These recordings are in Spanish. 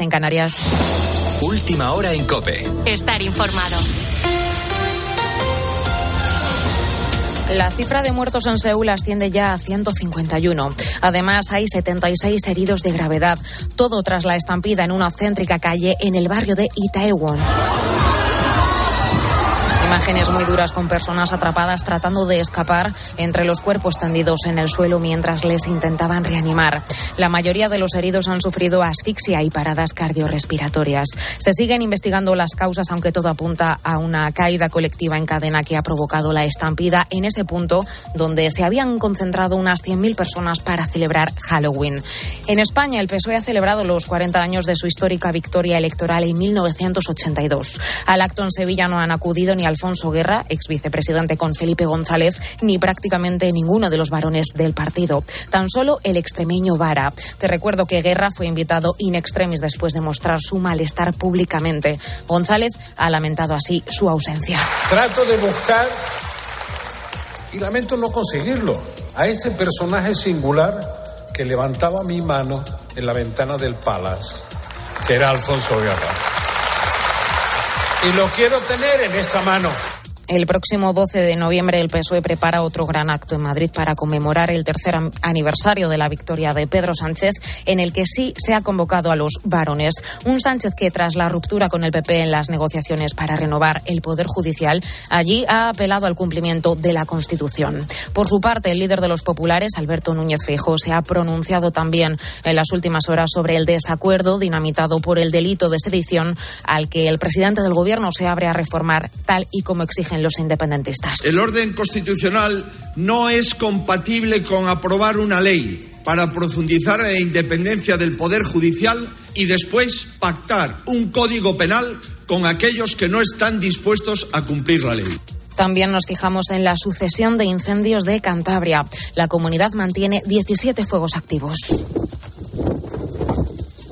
En Canarias. Última hora en Cope. Estar informado. La cifra de muertos en Seúl asciende ya a 151. Además, hay 76 heridos de gravedad. Todo tras la estampida en una céntrica calle en el barrio de Itaewon. Imágenes muy duras con personas atrapadas tratando de escapar entre los cuerpos tendidos en el suelo mientras les intentaban reanimar. La mayoría de los heridos han sufrido asfixia y paradas cardiorrespiratorias. Se siguen investigando las causas, aunque todo apunta a una caída colectiva en cadena que ha provocado la estampida en ese punto donde se habían concentrado unas 100.000 personas para celebrar Halloween. En España, el PSOE ha celebrado los 40 años de su histórica victoria electoral en 1982. Al acto en Sevilla no han acudido ni al Alfonso Guerra, ex vicepresidente con Felipe González, ni prácticamente ninguno de los varones del partido. Tan solo el extremeño Vara. Te recuerdo que Guerra fue invitado in extremis después de mostrar su malestar públicamente. González ha lamentado así su ausencia. Trato de buscar y lamento no conseguirlo a este personaje singular que levantaba mi mano en la ventana del Palace, que era Alfonso Guerra y lo quiero tener en esta mano. El próximo 12 de noviembre el PSOE prepara otro gran acto en Madrid para conmemorar el tercer aniversario de la victoria de Pedro Sánchez, en el que sí se ha convocado a los varones. Un Sánchez que tras la ruptura con el PP en las negociaciones para renovar el Poder Judicial, allí ha apelado al cumplimiento de la Constitución. Por su parte, el líder de los populares, Alberto Núñez Feijóo, se ha pronunciado también en las últimas horas sobre el desacuerdo dinamitado por el delito de sedición al que el presidente del Gobierno se abre a reformar tal y como exigen los independentistas. El orden constitucional no es compatible con aprobar una ley para profundizar en la independencia del Poder Judicial y después pactar un código penal con aquellos que no están dispuestos a cumplir la ley. También nos fijamos en la sucesión de incendios de Cantabria. La comunidad mantiene 17 fuegos activos.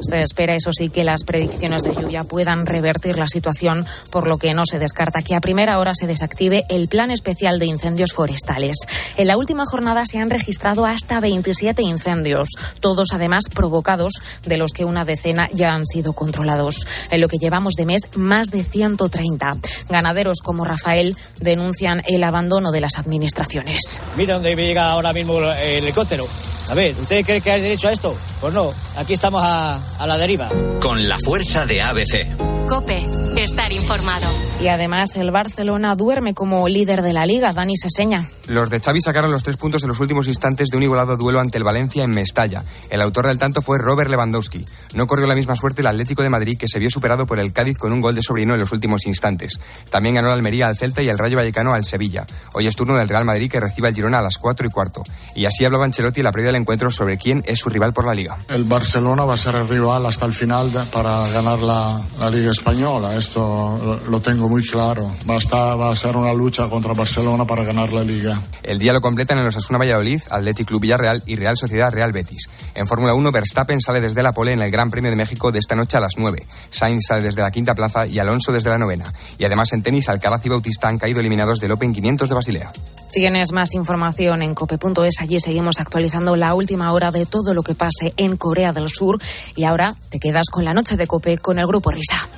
Se espera, eso sí, que las predicciones de lluvia puedan revertir la situación, por lo que no se descarta que a primera hora se desactive el plan especial de incendios forestales. En la última jornada se han registrado hasta 27 incendios, todos además provocados, de los que una decena ya han sido controlados. En lo que llevamos de mes, más de 130. Ganaderos como Rafael denuncian el abandono de las administraciones. Mira dónde llega ahora mismo el helicóptero. A ver, ¿usted cree que hay derecho a esto? Pues no, aquí estamos a, a la deriva. Con la fuerza de ABC. Cope, estar informado. Y además el Barcelona duerme como líder de la liga, Dani Seseña. Los de Xavi sacaron los tres puntos en los últimos instantes de un igualado duelo ante el Valencia en Mestalla. El autor del tanto fue Robert Lewandowski. No corrió la misma suerte el Atlético de Madrid, que se vio superado por el Cádiz con un gol de sobrino en los últimos instantes. También ganó la Almería al Celta y el Rayo Vallecano al Sevilla. Hoy es turno del Real Madrid que recibe al Girona a las cuatro y cuarto. Y así hablaba Ancelotti en la previa del encuentro sobre quién es su rival por la liga. El Barcelona va a ser el rival hasta el final para ganar la, la Liga Española. Esto lo tengo muy claro. Va a, estar, va a ser una lucha contra Barcelona para ganar la Liga. El día lo completan en los Asuna Valladolid, Athletic Club Villarreal y Real Sociedad Real Betis. En Fórmula 1, Verstappen sale desde la pole en el Gran Premio de México de esta noche a las 9. Sainz sale desde la quinta plaza y Alonso desde la novena. Y además en tenis, Alcaraz y Bautista han caído eliminados del Open 500 de Basilea. Tienes más información en cope.es. Allí seguimos actualizando la última hora de todo lo que pase en Corea del Sur. Y ahora te quedas con la noche de Cope con el grupo Risa.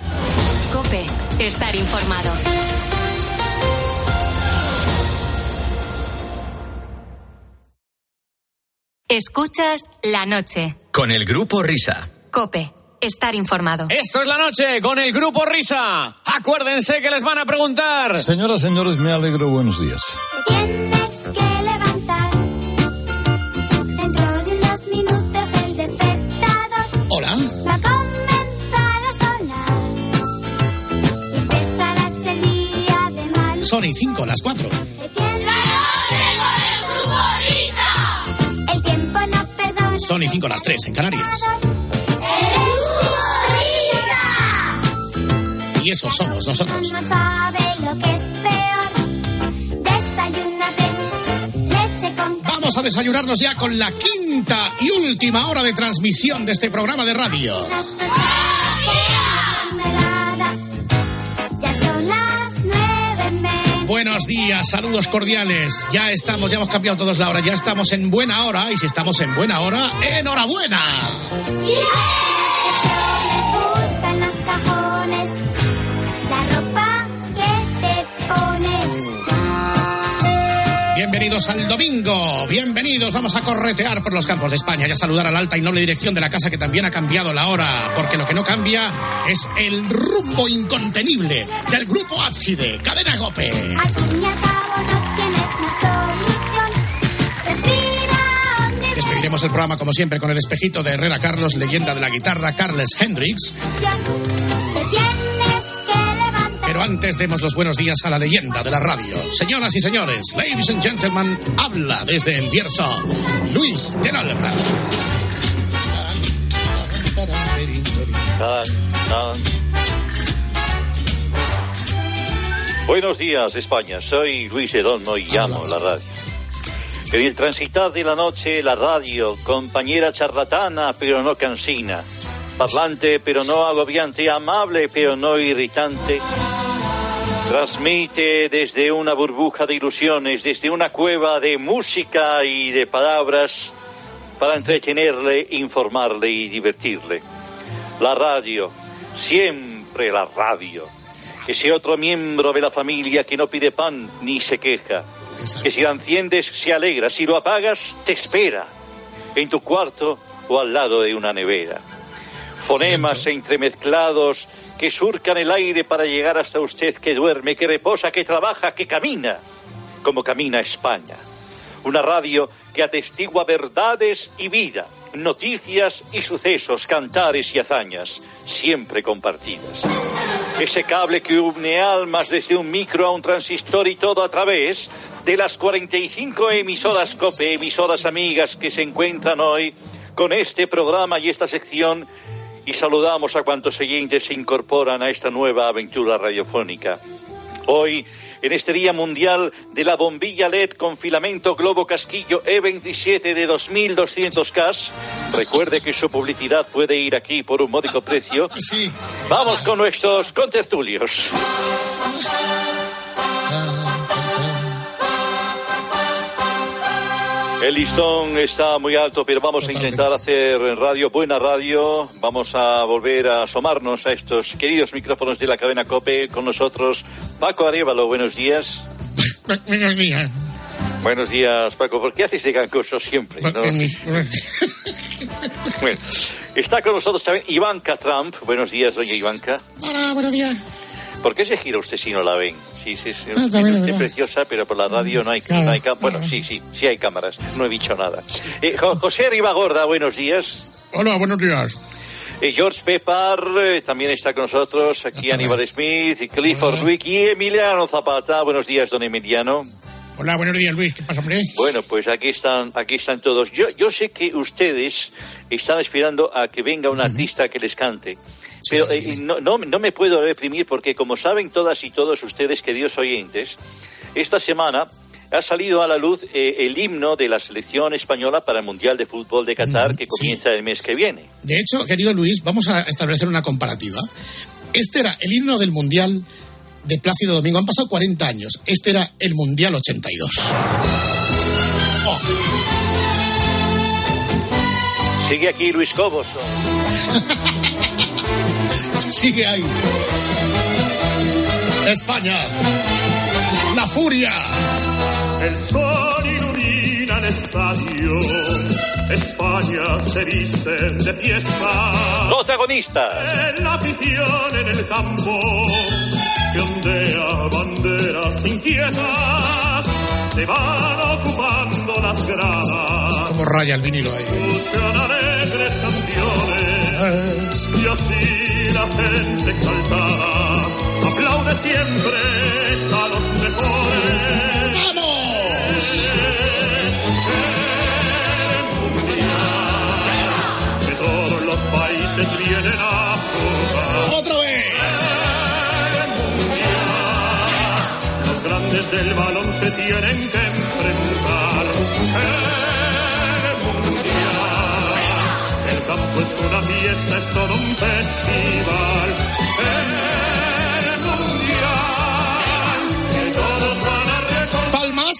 Cope, estar informado. Escuchas la noche. Con el grupo Risa. Cope, estar informado. Esto es la noche con el grupo Risa. Acuérdense que les van a preguntar. Señoras, señores, me alegro. Buenos días. Tienes que levantar. Dentro de unos minutos el despertador Hola. va a comenzar a sonar. Y empezarás el día de mal. Son y cinco, las cuatro. El tiempo no perdona. Son y cinco, las tres en Canarias. Y eso somos nosotros. No sabe lo que es peor. Desayúnate. Leche con Vamos a desayunarnos ya con la quinta y última hora de transmisión de este programa de radio. Buenos días, saludos cordiales. Ya estamos, ya hemos cambiado todos la hora, ya estamos en buena hora y si estamos en buena hora, enhorabuena. Bienvenidos al domingo, bienvenidos, vamos a corretear por los campos de España y a saludar a la alta y noble dirección de la casa que también ha cambiado la hora, porque lo que no cambia es el rumbo incontenible del grupo Ábside, Cadena Gope. Despediremos el programa como siempre con el espejito de Herrera Carlos, leyenda de la guitarra Carles Hendrix, pero antes demos los buenos días a la leyenda de la radio. Señoras y señores, ladies and gentlemen, habla desde el Bierzo, Luis del Alma. Buenos días, España. Soy Luis Edolmo y llamo la radio. En el transitar de la noche, la radio, compañera charlatana, pero no cansina. Parlante, pero no agobiante. Amable, pero no irritante. Transmite desde una burbuja de ilusiones, desde una cueva de música y de palabras, para entretenerle, informarle y divertirle. La radio, siempre la radio. Ese otro miembro de la familia que no pide pan ni se queja. Que si la enciendes se alegra, si lo apagas te espera. En tu cuarto o al lado de una nevera. Fonemas entremezclados que surcan el aire para llegar hasta usted que duerme, que reposa, que trabaja, que camina, como camina España. Una radio que atestigua verdades y vida, noticias y sucesos, cantares y hazañas, siempre compartidas. Ese cable que une almas desde un micro a un transistor y todo a través de las 45 emisoras COPE, emisoras amigas que se encuentran hoy con este programa y esta sección y saludamos a cuantos oyentes se incorporan a esta nueva aventura radiofónica. Hoy, en este Día Mundial de la Bombilla LED con filamento Globo Casquillo E27 de 2200K, recuerde que su publicidad puede ir aquí por un módico precio. Sí. Vamos con nuestros contertulios. El listón está muy alto, pero vamos a intentar hacer radio, buena radio. Vamos a volver a asomarnos a estos queridos micrófonos de la cadena COPE. Con nosotros, Paco Arevalo, buenos días. Buenos días. Buenos días, Paco. ¿Por qué haces de gancoso siempre? no? Bueno, está con nosotros también Ivanka Trump. Buenos días, doña Ivanka. Hola, buenos días. ¿Por qué se gira usted si no la ven? Sí, sí, sí. Ah, preciosa, pero por la radio no hay, Claro, no hay cam- Bueno, claro. sí, sí, sí hay cámaras. No he dicho nada. Eh, Jo- José Ribagorda, buenos días. Hola, buenos días. Eh, George Pepar eh, también está con nosotros. Aquí Aníbal Smith, y Clifford Hola. Wick y Emiliano Zapata. Buenos días, don Emiliano. Hola, buenos días, Luis. ¿Qué pasa, hombre? Bueno, pues aquí están, aquí están todos. Yo, yo sé que ustedes están esperando a que venga un artista que les cante. Pero eh, no, no, no me puedo reprimir porque, como saben todas y todos ustedes, queridos oyentes, esta semana ha salido a la luz eh, el himno de la selección española para el Mundial de Fútbol de Qatar que comienza el mes que viene. De hecho, querido Luis, vamos a establecer una comparativa. Este era el himno del Mundial de Plácido Domingo. Han pasado 40 años. Este era el Mundial 82. Oh, Sigue aquí Luis Cobos. sigue ahí. España. La furia. El sol ilumina el estadio. España se viste de fiesta. Protagonista. En la afición en el campo. Que ondea banderas inquietas. Se van ocupando las gradas. Como raya el vinilo ahí. Escuchan alegres canciones. Y así la gente exaltada aplaude siempre a los mejores. Que del balón se tienen que enfrentar. El mundial. El campo es una fiesta, es todo un festival. El mundial. Que todos van a recordar Palmas.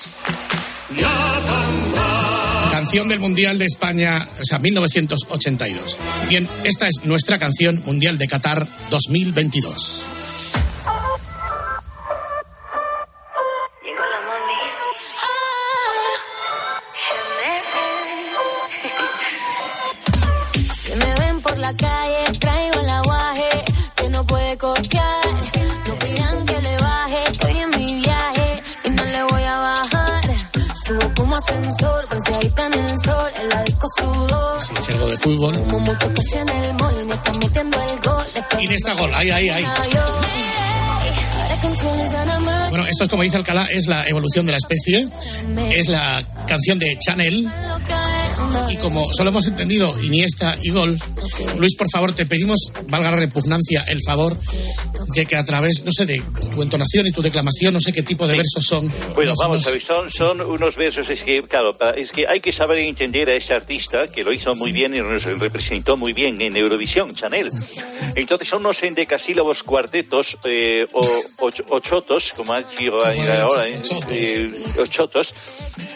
Canción del Mundial de España, o sea, 1982. Bien, esta es nuestra canción Mundial de Qatar 2022. Ahí, ahí, ahí. Bueno, esto es como dice Alcalá, es la evolución de la especie, es la canción de Chanel. Y como solo hemos entendido Iniesta y gol, Luis, por favor, te pedimos, valga la repugnancia, el favor que a través, no sé, de tu entonación y tu declamación, no sé qué tipo de versos son. Bueno, vamos a ver, son, son unos versos, es que, claro, es que hay que saber entender a ese artista que lo hizo muy bien y nos representó muy bien en Eurovisión, Chanel. Entonces son unos endecasílabos cuartetos eh, o, och- ochotos, como ha dicho ahora, eh, eh, ochotos,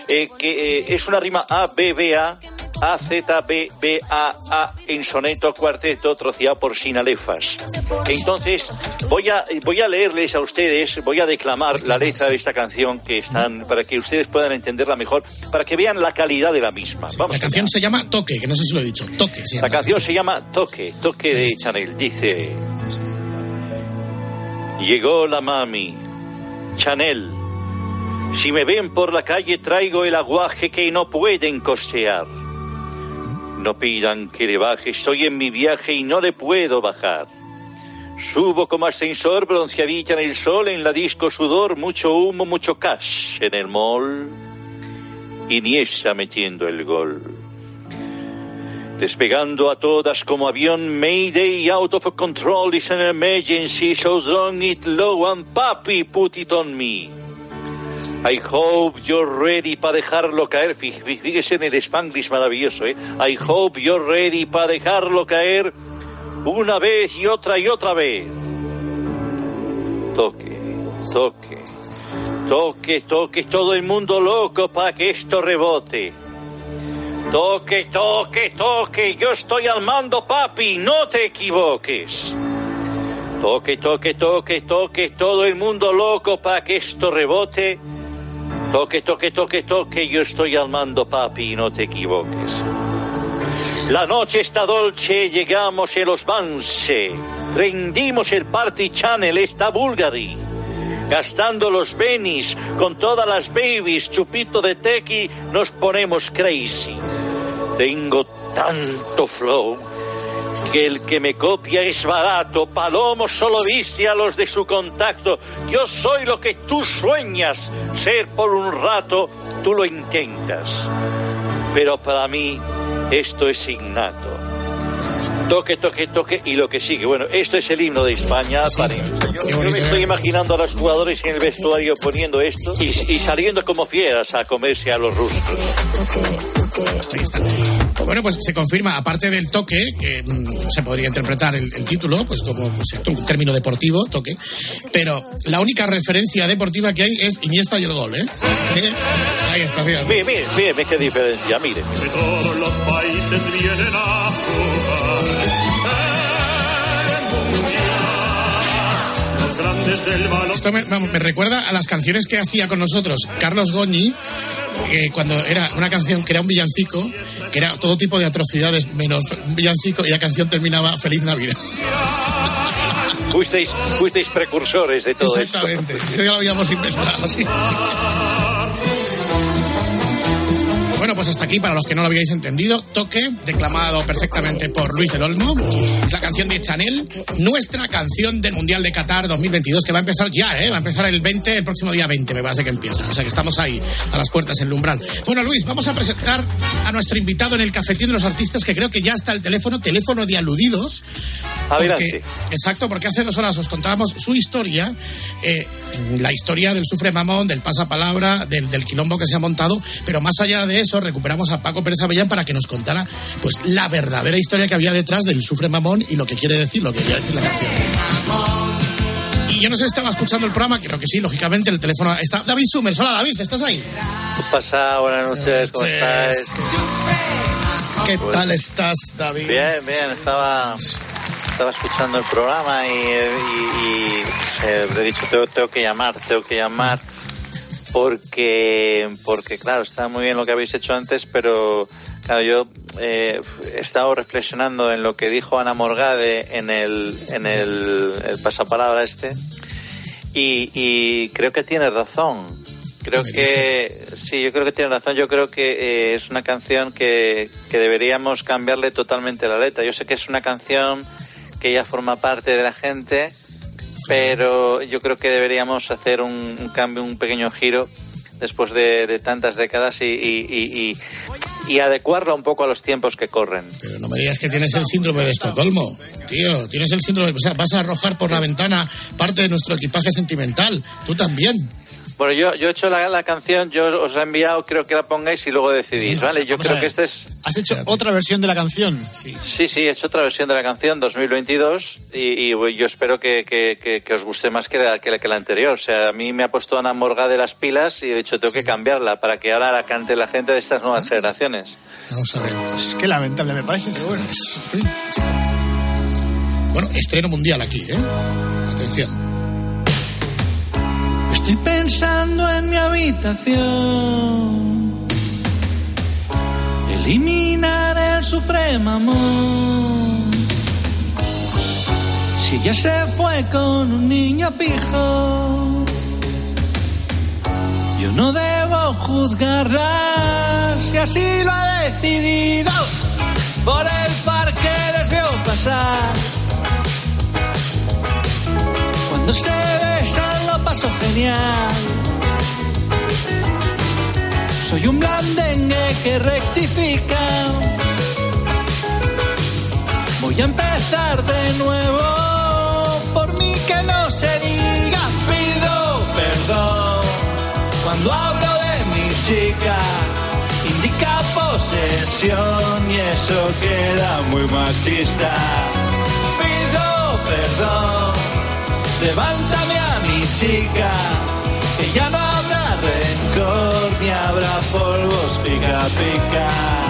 eh, que eh, es una rima A, B, B, A, A, Z, B, B, A, A, en soneto cuarteto troceado por sinalefas. Entonces, voy a, voy a leerles a ustedes, voy a declamar la letra de esta canción que están, para que ustedes puedan entenderla mejor, para que vean la calidad de la misma. Vamos La canción se llama Toque, que no sé si lo he dicho. Toque se llama. la canción se llama Toque, Toque de Chanel. Dice: Llegó la mami, Chanel. Si me ven por la calle, traigo el aguaje que no pueden costear. No pidan que le baje, estoy en mi viaje y no le puedo bajar. Subo como ascensor, bronceadita en el sol, en la disco sudor, mucho humo, mucho cash en el mall. Iniesta metiendo el gol despegando a todas como avión Mayday out of control is an emergency so don't it low and papi put it on me I hope you're ready para dejarlo caer Fí- fí- fíjese en el Spanglish maravilloso ¿eh? I hope you're ready para dejarlo caer una vez y otra y otra vez toque toque toque toque todo el mundo loco para que esto rebote Toque, toque, toque, yo estoy al mando, papi, no te equivoques. Toque, toque, toque, toque, todo el mundo loco para que esto rebote. Toque, toque, toque, toque, yo estoy al mando, papi, no te equivoques. La noche está dolce, llegamos en los Banse. Rendimos el Party Channel, está Bulgari. Gastando los benis con todas las babies, chupito de tequi, nos ponemos crazy. Tengo tanto flow que el que me copia es barato. Palomo solo viste a los de su contacto. Yo soy lo que tú sueñas ser por un rato, tú lo intentas. Pero para mí esto es innato. Toque, toque, toque y lo que sigue. Bueno, esto es el himno de España. Paren. Yo, yo me estoy imaginando a los jugadores en el vestuario poniendo esto y, y saliendo como fieras a comerse a los rusos. Ahí está. Bueno, pues se confirma, aparte del toque, que mm, se podría interpretar el, el título, pues como o sea, un término deportivo, toque, pero la única referencia deportiva que hay es Iniesta y el gol, ¿eh? ¿Eh? Ahí está, fíjate. Mire, mire, mire, qué diferencia, mire. Que todos los países vienen a jugar. El mundial. Los grandes del balón. Esto me, me recuerda a las canciones que hacía con nosotros Carlos Goñi, eh, cuando era una canción que era un villancico, que era todo tipo de atrocidades menos un villancico y la canción terminaba Feliz Navidad. Fuisteis, fuisteis precursores de todo esto. Exactamente, eso ya lo habíamos inventado, sí. Bueno, pues hasta aquí, para los que no lo habíais entendido, Toque, declamado perfectamente por Luis del Olmo, es la canción de Chanel, nuestra canción del Mundial de Qatar 2022, que va a empezar ya, ¿eh? Va a empezar el 20, el próximo día 20, me parece que empieza. O sea que estamos ahí, a las puertas, en el umbral. Bueno, Luis, vamos a presentar a nuestro invitado en el cafetín de los artistas, que creo que ya está el teléfono, teléfono de aludidos. Adelante. exacto, porque hace dos horas os contábamos su historia, eh, la historia del sufre mamón, del pasapalabra, del, del quilombo que se ha montado, pero más allá de eso, recuperamos a Paco Pérez Avellán para que nos contara pues la verdadera historia que había detrás del sufre mamón y lo que quiere decir, lo que quiere decir la canción. Y yo no sé si estaba escuchando el programa, creo que sí, lógicamente el teléfono está. David Summers, hola David, ¿estás ahí? ¿Qué pasa? Buenas noches, ¿cómo estáis? ¿Qué tal estás, David? Bien, bien, estaba, estaba escuchando el programa y, y- y, eh, he dicho, tengo, tengo que llamar, tengo que llamar, porque, porque claro, está muy bien lo que habéis hecho antes, pero claro, yo eh, he estado reflexionando en lo que dijo Ana Morgade en el, en el, el pasapalabra este, y, y creo que tiene razón. Creo ¿Qué me que sí, yo creo que tiene razón. Yo creo que eh, es una canción que, que deberíamos cambiarle totalmente la letra. Yo sé que es una canción que ya forma parte de la gente, pero yo creo que deberíamos hacer un, cambio, un pequeño giro después de, tantas décadas y- y adecuarla un poco a los tiempos que corren. Pero no me digas que tienes el síndrome de Estocolmo. Tío, tienes el síndrome... O sea, vas a arrojar por la ventana parte de nuestro equipaje sentimental. Tú también. Bueno, yo, yo he hecho la, la canción, yo os he enviado, creo que la pongáis y luego decidís, ¿vale? Yo Vamos creo que este es... ¿Has hecho otra versión de la canción? Sí. Sí, sí, he hecho otra versión de la canción 2022 y, y yo espero que, que- que- que os guste más que la, que, la, que la anterior. O sea, a mí me ha puesto Ana Morga de las pilas y de hecho tengo que cambiarla para que ahora la cante la gente de estas nuevas generaciones. Vamos a ver. Es que lamentable me parece, pero bueno. Bueno, estreno mundial aquí, ¿eh? Atención. Estoy pensando en mi habitación. Eliminar el supremo amor. Si ella se fue con un niño pijo, yo no debo juzgarla si así lo ha decidido. Por el parque les veo pasar. Cuando se paso Soy un blandengue que rectifica. Voy a empezar de nuevo. Por mí que no se diga. Pido perdón cuando hablo de mi chica. Indica posesión y eso queda muy machista. Pido perdón. Levántame chica, que ya no habrá rencor ni habrá polvos pica pica.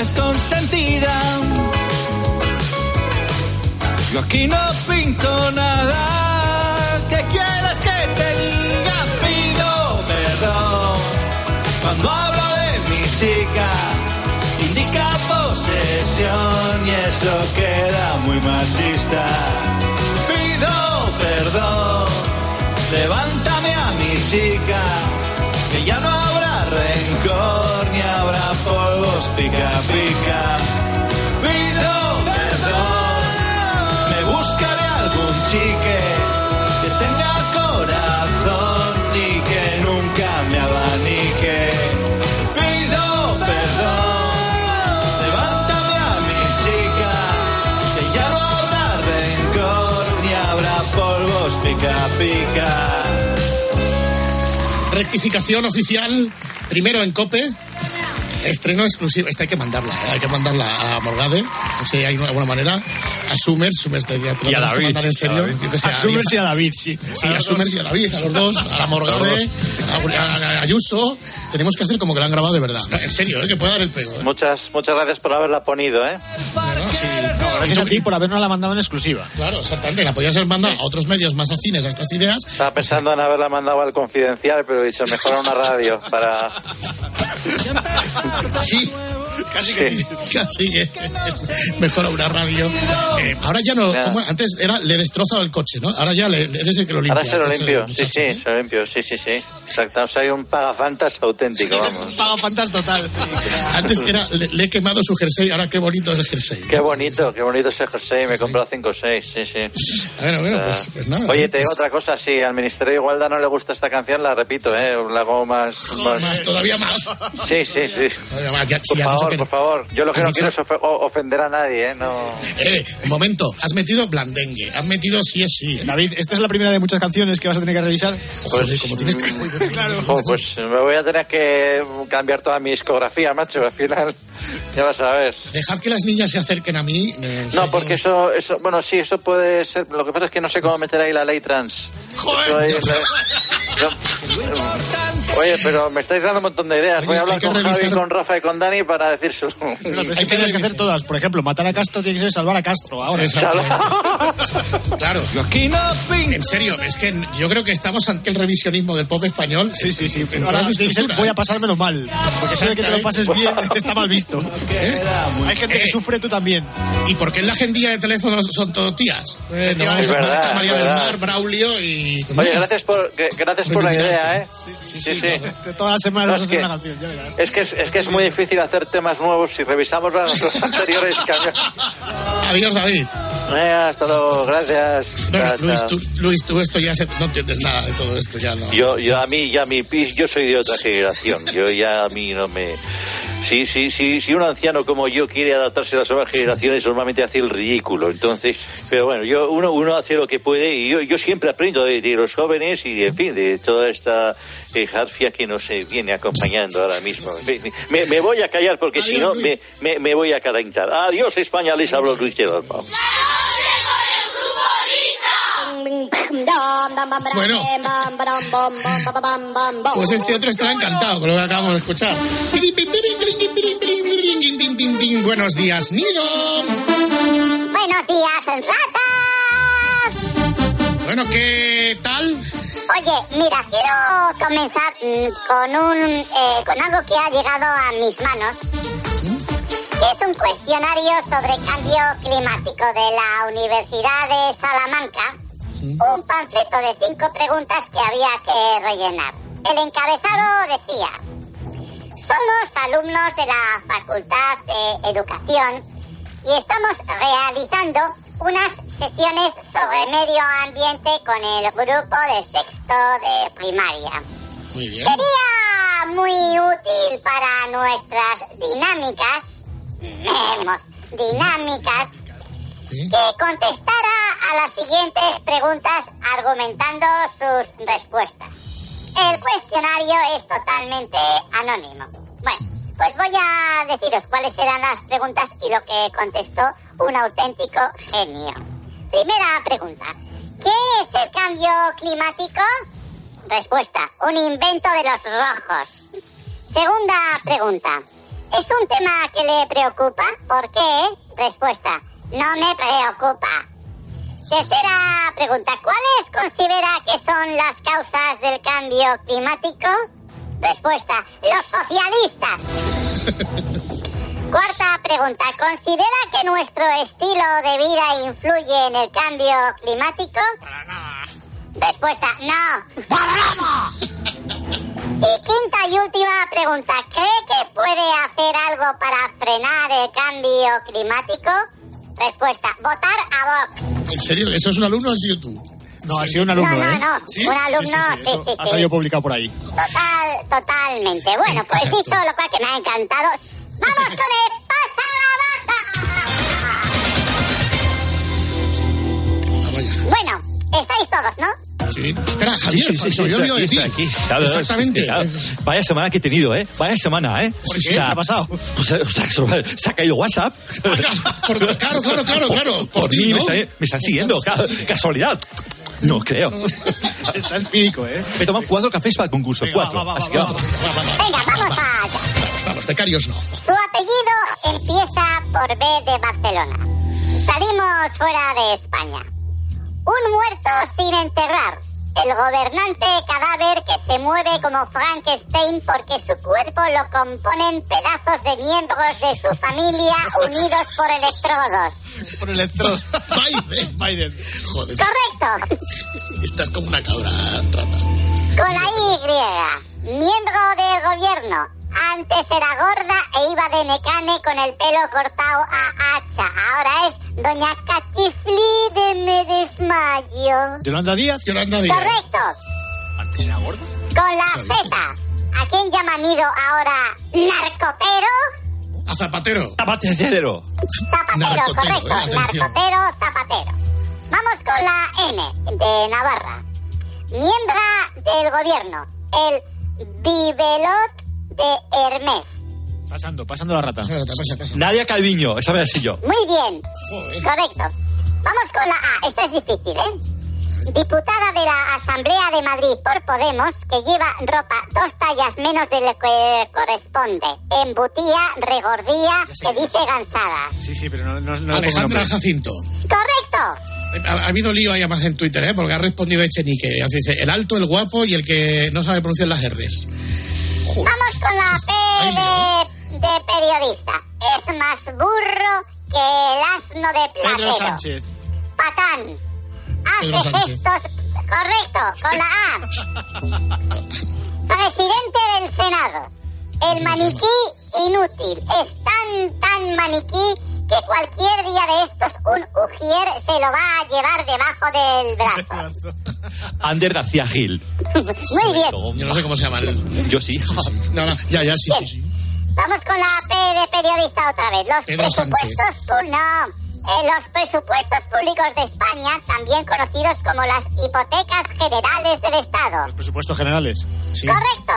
Relación es consentida, yo aquí no pinto nada. ¿Qué quieres que te diga? Pido perdón cuando hablo de mi chica. Indica posesión y eso queda muy machista. Pido perdón, levántame a mi chica, pica pica. Pido perdón, me buscaré algún chique que tenga corazón y que nunca me abanique. Pido perdón, levántame a mi chica, que ya no habrá rencor ni habrá polvos pica pica. Rectificación oficial, primero en COPE. Estreno exclusivo. Esta hay que mandarla, ¿eh? hay que mandarla a Morgade. No sé, hay alguna manera. A Summers, Summers te, te lo Y a David, mandar en a serio. A Summers y a David, sí. Sí, a Summers y a David, a los dos, a la Morgade, a, a- a Ayuso. Tenemos que hacer como que la han grabado de verdad. En serio, ¿eh? que puede dar el pego. ¿eh? Muchas, muchas gracias por haberla ponido, ¿eh? No, sí. Gracias a ti por habernos la mandado en exclusiva. Claro, exactamente. La podías haber mandado a otros medios más afines a estas ideas. Estaba pensando en haberla mandado al confidencial, pero he dicho mejor a una radio para... Sí, Casi que sí, casi que mejora una radio. Eh, ahora ya no, antes era le destrozaba el coche, ¿no? Ahora ya le, eres el que lo limpia. Ahora se lo limpio, sí, sí, se lo limpio, sí, sí, sí. Exacto, soy un pagafantas auténtico, vamos. Paga fantas total. Antes era, le, le he quemado su jersey, ahora qué bonito es el jersey. Qué bonito, qué bonito ese jersey, me he comprado 5 o 6, sí, sí. Bueno, bueno, pues, pues nada. Oye, ¿eh? te digo otra cosa, si al Ministerio de Igualdad no le gusta esta canción, la repito, ¿eh? La hago más... más- Más, todavía más. Sí, sí, sí. Todavía más, ya- Por favor, que- por favor. Yo lo que no dicho- quiero es ofender a nadie, ¿eh? No... Eh, un momento, has metido blandengue, has metido sí es sí. ¿eh? David, esta es la primera de muchas canciones que vas a tener que revisar. Joder, como tienes que... Jo, pues me voy a tener que cambiar toda mi discografía, macho. Al final, ya vas a ver. Dejad que las niñas se acerquen a mí. eh, No, porque eso, eso, bueno, sí, eso puede ser. Lo que pasa es que no sé cómo meter ahí la ley trans. Joder, Eso Oye, pero me estáis dando un montón de ideas. Voy a hablar hay con Javi, revisar- con Rafa y con Dani para decírselo. No, pero es que tienes que hacer todas. Por ejemplo, matar a Castro tiene que ser salvar a Castro. Ahora, Claro. En serio, es que yo creo que estamos ante el revisionismo del pop español. Sí, sí, sí. En Ahora voy a pasármelo mal. Porque eso de que te lo pases bien está mal visto. ¿Eh? Hay gente que Eh, sufre, tú también. ¿Y por qué en la agendilla de teléfonos son todo tías? Eh, no, Es verdad, Marta, María es del. Mar, Braulio y... Oye, gracias por, gracias por la idea, ¿eh? Sí, sí. Todas las semanas No, es que- una canción, ya verás. Es que es, es que es muy difícil hacer temas nuevos si revisamos los, anteriores. cambia- Adiós, David. Venga, hasta luego, gracias. Bueno, Chao, Luis, chao. tú, Luis, tú esto ya se- no entiendes nada de todo esto, ya no. Yo, yo a mí, ya mi pis, yo soy de otra generación. Yo ya a mí no me. Sí, sí, sí, si un anciano como yo quiere adaptarse a las nuevas generaciones, normalmente hace el ridículo. Entonces, pero bueno, yo uno, uno hace lo que puede y yo, yo siempre aprendo de, de los jóvenes y, en fin, de toda esta eh, jarfia que nos eh, viene acompañando ahora mismo. Me, me- me voy a callar porque si no me, me, me voy a calentar. Adiós, España, les hablo Luis Gerardo. Bueno. Pues este otro estará encantado con lo que acabamos de escuchar. Buenos días, Nido. Buenos días, ratas. Bueno, ¿qué tal? Oye, mira, quiero comenzar con un eh, con algo que ha llegado a mis manos. que Es un cuestionario sobre cambio climático de la Universidad de Salamanca. Un panfleto de cinco preguntas que había que rellenar. El encabezado decía: Somos alumnos de la Facultad de Educación y estamos realizando unas sesiones sobre medio ambiente con el grupo de sexto de primaria. Muy bien. Sería muy útil para nuestras dinámicas, vemos, dinámicas, que contestara a las siguientes preguntas argumentando sus respuestas. El cuestionario es totalmente anónimo. Bueno, pues voy a deciros cuáles eran las preguntas y lo que contestó un auténtico genio. Primera pregunta. ¿Qué es el cambio climático? Respuesta. Un invento de los rojos. Segunda pregunta. ¿Es un tema que le preocupa? ¿Por qué? Respuesta. No me preocupa. Tercera pregunta. ¿Cuáles considera que son las causas del cambio climático? Respuesta. Los socialistas. Cuarta pregunta. ¿Considera que nuestro estilo de vida influye en el cambio climático? Respuesta. No. Y quinta y última pregunta. ¿Cree que puede hacer algo para frenar el cambio climático? Respuesta. Votar a Vox. ¿En serio? ¿Eso es un alumno o es YouTube? No, ha sido un alumno, No, no, ¿eh? no. ¿Sí? Un alumno, Sí, sí, sí, sí, eso sí, ha sí. salido publicado por ahí. Total, totalmente. Bueno, pues Exacto. dicho lo cual que me ha encantado. ¡Vamos con el pasa la Vamos ya. bata! Bueno, estáis todos, ¿no? Sí. Espera, Javier, Sí, sí, sí, se me sí, había olvidado de estoy ti. aquí, estoy aquí. Claro, Exactamente. claro, Vaya semana que he tenido, ¿eh? Vaya semana, ¿eh? ¿Por qué? ¿Qué ha pasado? Pues, o sea, se- ha caído WhatsApp. Por- claro, claro, claro, claro. Por, Por ti, mí ¿no? me, está- me están siguiendo. ca- Casualidad. No creo. Está espírico, ¿eh? Me he tomado cuatro cafés para el concurso. cuatro. va, va, Así que va, vamos. Va, va, va. Venga, vamos allá. Vamos, becarios no. Apellido empieza por B de Barcelona. Salimos fuera de España. Un muerto sin enterrar. el gobernante cadáver que se mueve como Frankenstein porque su cuerpo lo componen pedazos de miembros de su familia unidos por electrodos. Por electro. Biden. Biden. Joder, Correcto. estás como una cabra ratas. Con la Y, miembro del gobierno. Antes era gorda e iba de necane con el pelo cortado a hacha. Ahora es Doña Cachifli de Me Desmayo. Yolanda Díaz. Yolanda Díaz. Correcto. Antes era gorda. Con la Z. ¿A quién llaman ido ahora narcotero? A Zapatero. Zapatero. Zapatero, Narcotero, correcto. eh. Narcotero, zapatero. Vamos con la N de Navarra. Miembra del gobierno. El Bibelot de Hermes. Pasando, pasando la rata. Pasa, pasa, pasa. Nadia Calviño, esa me así yo. Muy bien. Joder. Correcto. Vamos con la A. Esta es difícil, ¿eh? Diputada de la Asamblea de Madrid por Podemos, que lleva ropa dos tallas menos de lo que corresponde. Embutía, regordía, que dice gansada. Sí, sí, pero no, no, no Alejandra. Jacinto. Correcto. Ha, ha habido lío ahí además en Twitter, ¿eh? Porque ha respondido Echenique. Así Dice, el alto, el guapo y el que no sabe pronunciar las R's. Vamos con la P de, de periodista. Es más burro que el asno de platero. Pedro Sánchez. Patán. Pedro Hace Sánchez. gestos. Correcto, con la A. Presidente del Senado. El maniquí inútil. Es tan, tan maniquí que cualquier día de estos un ujier se lo va a llevar debajo del brazo. Ander García Gil. Muy bien. Yo no sé cómo se llama. el- Yo sí. No, no, ya, ya, sí, sí, sí. Vamos con la P de periodista otra vez. Los Pedro presupuestos pu- no. Eh, los presupuestos públicos de España, también conocidos como las hipotecas generales del Estado. Los presupuestos generales. Sí. Correcto.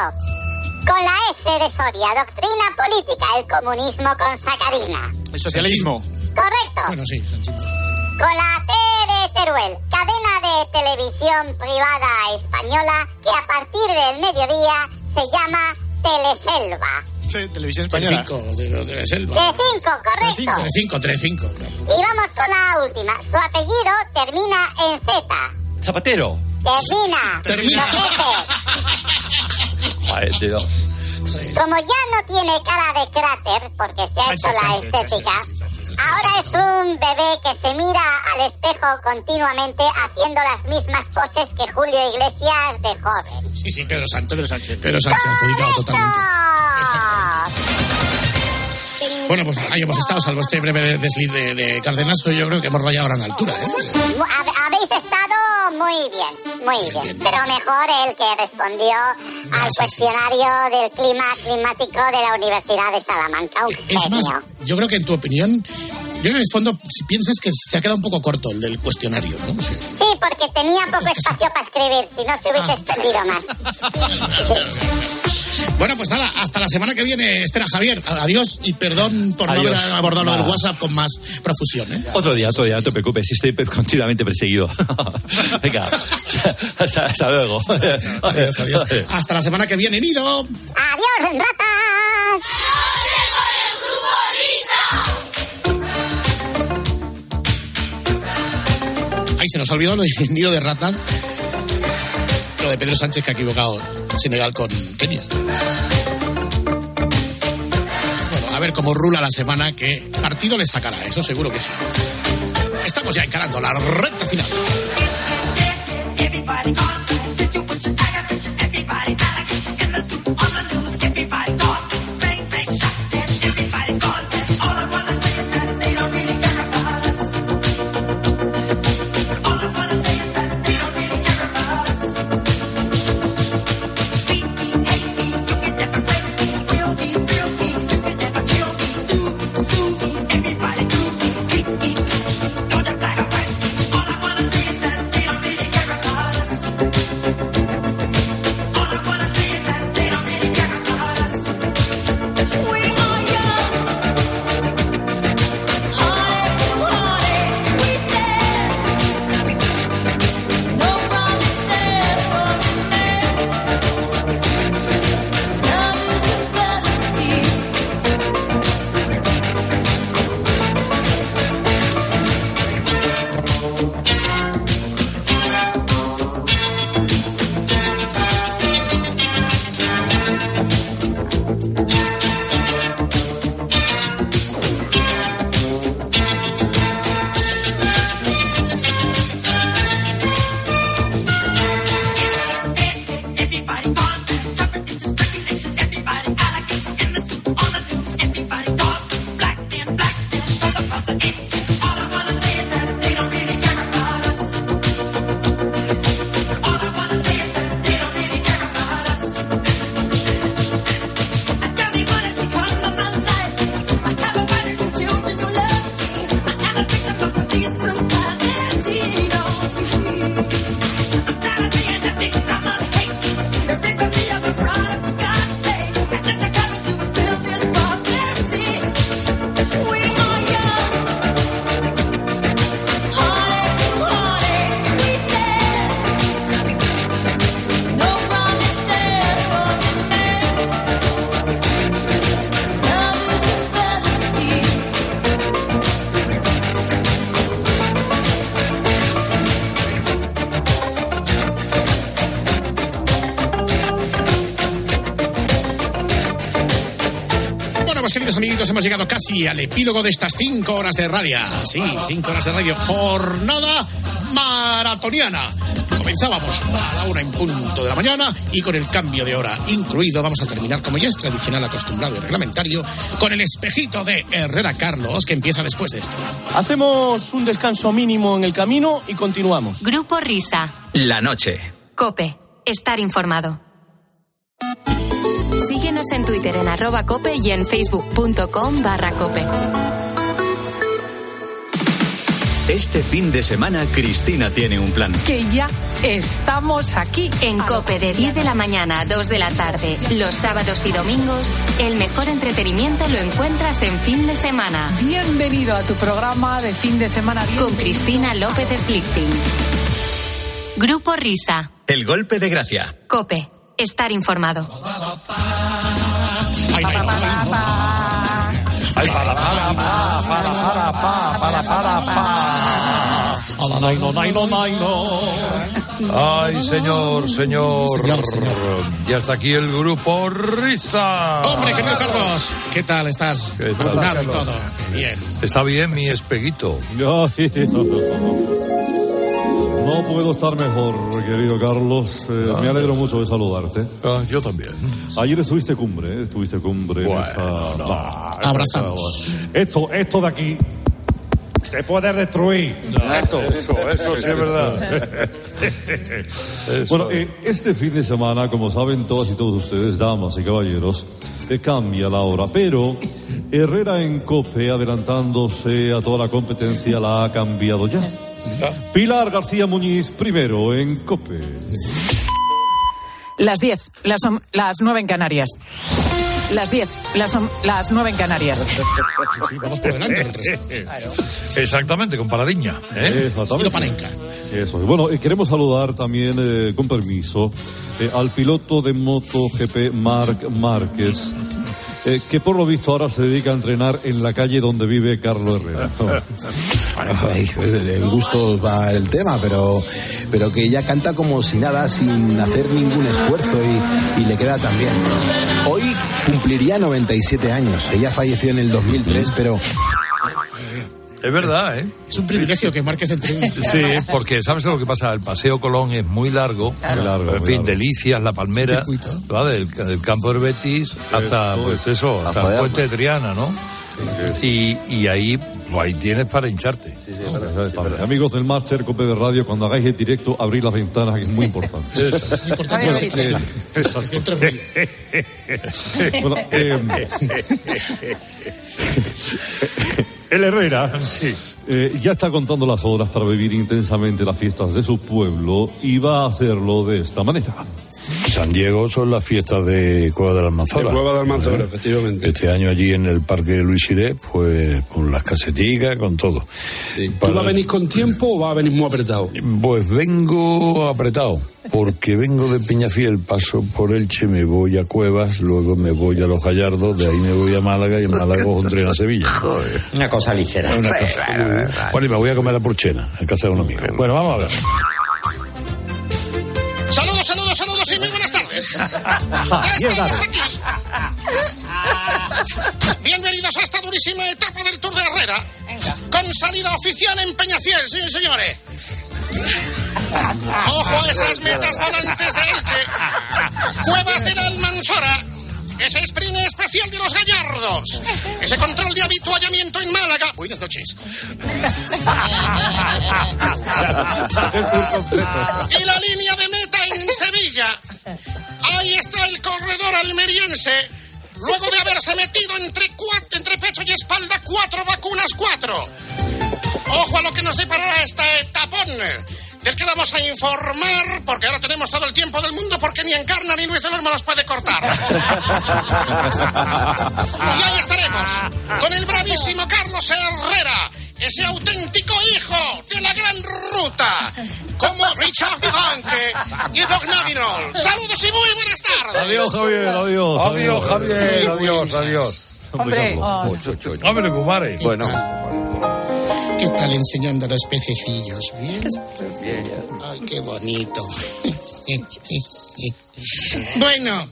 Con la S de Soria, doctrina política, el comunismo con sacarina. El socialismo. Correcto. Bueno, sí. Con la T de Teruel, cadena de televisión privada española que a partir del mediodía se llama Teleselva. Sí, televisión española. Telecinco, de, de De Selva. 5, correcto. Telecinco, Telecinco. claro. Y vamos con la última. Su apellido termina en Z. Zapatero. Termina. Termina. Ay, Dios. Como ya no tiene cara de cráter, porque se ha hecho la estética, ahora es un bebé que se mira al espejo continuamente haciendo las mismas poses que Julio Iglesias de joven. Sí, sí, Pedro Sánchez. Pedro Sánchez. Pedro Sánchez, adjudicado totalmente. Bueno, pues ahí hemos estado, salvo este breve desliz de, de Cardenazo, yo creo que hemos rayado gran altura, ¿eh? Habéis estado muy bien, muy bien. Pero mejor el que respondió al sí, sí, cuestionario del clima climático de la Universidad de Salamanca. Es más, yo creo que en tu opinión, yo en el fondo si piensas que se ha quedado un poco corto el del cuestionario, ¿no? Sí. Sí, porque tenía poco espacio para escribir, si no se hubiese Ah. extendido más. Bueno, pues nada, hasta la semana que viene, Estela Javier. Adiós y perdón por no Adiós. haber abordado lo del. WhatsApp con más profusión, ¿eh? Otro día, otro día, no te preocupes, si estoy continuamente perseguido. Venga, hasta, hasta luego. Adiós, adiós. Hasta la semana que viene, Nido. ¡Adiós, ratas! Ahí se nos ha olvidado lo de Nido de Rata. De Pedro Sánchez que ha equivocado Senegal con Kenia. Bueno, a ver cómo rula la semana, que partido le sacará, eso seguro que sí. Estamos ya encarando la recta final. Bueno, hemos llegado casi al epílogo de estas cinco horas de radio. Sí, cinco horas de radio. Jornada maratoniana. Comenzábamos a la una en punto de la mañana y con el cambio de hora incluido vamos a terminar, como ya es tradicional, acostumbrado y reglamentario, con el espejito de Herrera Carlos que empieza después de esto. Hacemos un descanso mínimo en el camino y continuamos. Grupo Risa. La noche. Cope. Estar informado. Twitter en arroba cope y en facebook.com barra cope. Este fin de semana Cristina tiene un plan. Que ya estamos aquí. En Cope de 10 de la mañana a 2 de la tarde, los sábados y domingos, el mejor entretenimiento lo encuentras en fin de semana. Bienvenido a tu programa de fin de semana. Con Cristina López Slichting. Grupo Risa. El golpe de gracia. Cope. Estar informado. Ay, ay, Ay, para, para, pa, para, para, pa, para, para, pa. Ay, señor, señor. Y hasta aquí el grupo Risa. Hombre, querido Carlos, ¿qué tal estás? ¿Qué tal, y todo. Qué Bien. Está bien mi espeguito. No puedo estar mejor, querido Carlos. Eh, me alegro mucho de saludarte. Ah, yo también. Ayer estuviste cumbre, ¿eh? estuviste cumbre. en Bueno, esa- no, No, Abrazamos. Esto, esto de aquí te puede destruir. Esto. Eso, eso sí es verdad. Bueno, eh, este fin de semana, como saben todas y todos ustedes, damas y caballeros, eh, cambia la hora, pero Herrera en Cope, adelantándose a toda la competencia, la ha cambiado ya. Pilar García Muñiz, primero en Cope. Las 10, las, las 9 en Canarias. Las 10, las, las 9 en Canarias. vamos por delante del resto. Exactamente, con paradiña. ¿eh? Exactamente. Eso. es. Bueno, eh, queremos saludar también, eh, con permiso, eh, al piloto de MotoGP Marc Márquez, eh, que por lo visto ahora se dedica a entrenar en la calle donde vive Carlos Herrera. Ay, el gusto va el tema, pero, pero que ella canta como si nada, sin hacer ningún esfuerzo y, y le queda tan bien. Hoy cumpliría 97 años. Ella falleció en el 2003, pero Es verdad, ¿eh? Es un privilegio que Márquez entre Sí, porque ¿sabes lo que pasa? El Paseo Colón es muy largo. Muy largo, En muy fin, largo. Delicias, La Palmera, Circuito. ¿va? del, del campo de Betis hasta, pues es. eso, hasta Joder, Puente de Triana, ¿no? Y, y ahí, pues ahí tienes para hincharte. Vale, Amigos del Máster Cope de Radio, cuando hagáis el directo, abrir las ventanas, que es muy importante. Es importante Bueno, eh, ruido. Bueno, eh, el Herrera eh, ya está contando las horas para vivir intensamente las fiestas de su pueblo y va a hacerlo de esta manera. San Diego son las fiestas de Cueva de la Almanzora. De Cueva de Almanzora, ¿Eh? efectivamente. Este año allí en el Parque Luis Iré, pues con las caseticas, con todo. ¿Tú Para- vas a venir con tiempo o vas a venir muy apretado? Pues vengo apretado, porque vengo de Peñafiel, paso por Elche, me voy a Cuevas, luego me voy a Los Gallardos, de ahí me voy a Málaga y en Málaga cojo un tren a Sevilla. Una cosa ligera. Una Sí, cosa- claro, Bueno, y me voy a comer a Purchena, en casa de un amigo. Bueno, vamos a ver. Saludos, saludos, saludos y muy buenas tardes. Ya estamos aquí. Bienvenidos a esta durísima etapa del Tour de Herrera. Con salida oficial en Peñafiel, sí, señores. ¡Ojo a esas metas volantes de Elche! ¡Cuevas de la Almanzora! Ese sprint especial de los gallardos. Ese control de habituallamiento en Málaga. Buenas noches. Y la línea de meta en Sevilla. Ahí está el corredor almeriense. Luego de haberse metido entre, cua- entre pecho y espalda cuatro vacunas, cuatro. Ojo a lo que nos deparará esta etapón. Del que vamos a informar, porque ahora tenemos todo el tiempo del mundo, porque ni Encarna ni Luis de Lerma nos puede cortar. Y ahí estaremos, con el bravísimo Carlos Herrera, ese auténtico hijo de la gran ruta, como Richard Vivanque y Doc Naginol. Saludos y muy buenas tardes. Adiós, Javier, adiós. Adiós, Javier, adiós, adiós. Hombre. Hombre, Kumare. Bueno. ¿Qué tal enseñando a los pececillos? ¿Bien? Ay, qué bonito. bueno,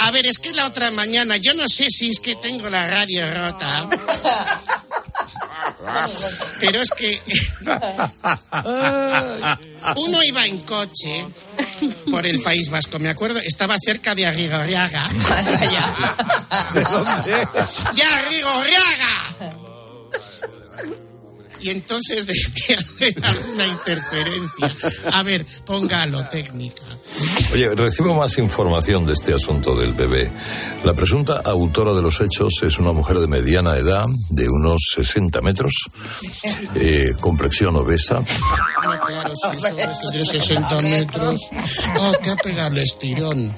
a ver, es que la otra mañana, yo no sé si es que tengo la radio rota, pero es que uno iba en coche por el País Vasco, me acuerdo, estaba cerca de Arrigorriaga. ¡Ya, Arrigorriaga! Y entonces debía haber alguna interferencia. A ver, póngalo, técnica. Oye, recibo más información de este asunto del bebé. La presunta autora de los hechos es una mujer de mediana edad, de unos 60 metros, eh, complexión obesa. No, claro, sí, sobre esto de 60 metros. Oh, qué pegable estirón.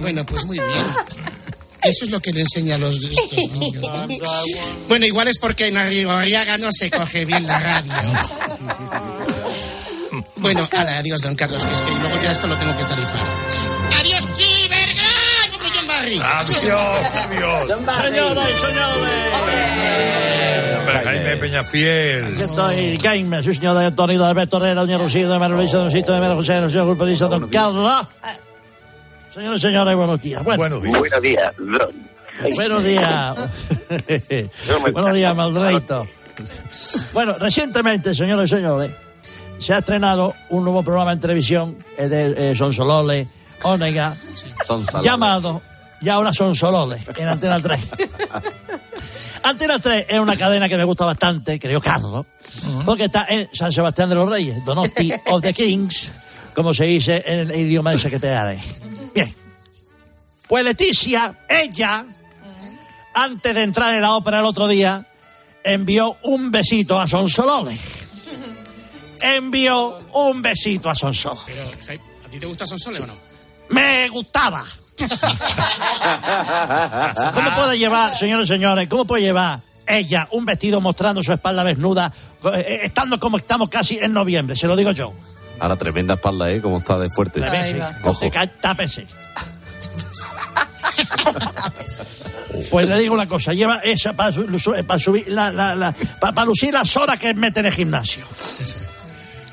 Bueno, pues muy bien. Eso es lo que le enseña a los ¿no? Bueno, igual es porque en Arrigorriaga no se coge bien la radio. Bueno, ala, adiós, don Carlos, que es que luego ya esto lo tengo que tarifar. ¡Adiós, Cibergrán! ¡Hombre, John Barry! Adiós, adiós. Señoras y señores. Hombre, Jaime Peñafiel. Aquí estoy, Jaime, su señor de Antonio, de Alberto Herrera, doña Rocío, de María Luisa, don Sito, de María José, don Culperiza, don Carlos. Señores y señores, buenos días. Bueno, Buenos días. Buenos días. buenos días. buenos días, Maldreito. Bueno, recientemente, señores y señores, se ha estrenado un nuevo programa en televisión eh, de eh, Sonsolole, Onega, llamado Y ahora Sonsolole, en Antena 3. Antena 3 es una cadena que me gusta bastante, creo Carlos, porque está en San Sebastián de los Reyes, Donosti of the Kings, como se dice en el idioma ese que te haré. Bien. Pues Leticia, ella, antes de entrar en la ópera el otro día, envió un besito a Sonsolole. Envió un besito a Sonsolole. Pero, Jaime, ¿a ti te gusta Sonsole o no? Me gustaba. ¿Cómo puede llevar, señores y señores, cómo puede llevar ella un vestido mostrando su espalda desnuda, eh, estando como estamos casi en noviembre? Se lo digo yo. Ahora tremenda espalda, ¿eh? Como está de fuerte. Tápese. Ojo. Te ca- Tápese. Pues le digo una cosa, lleva esa para subir la, la- la- pa- pa lucir las horas que mete en el gimnasio.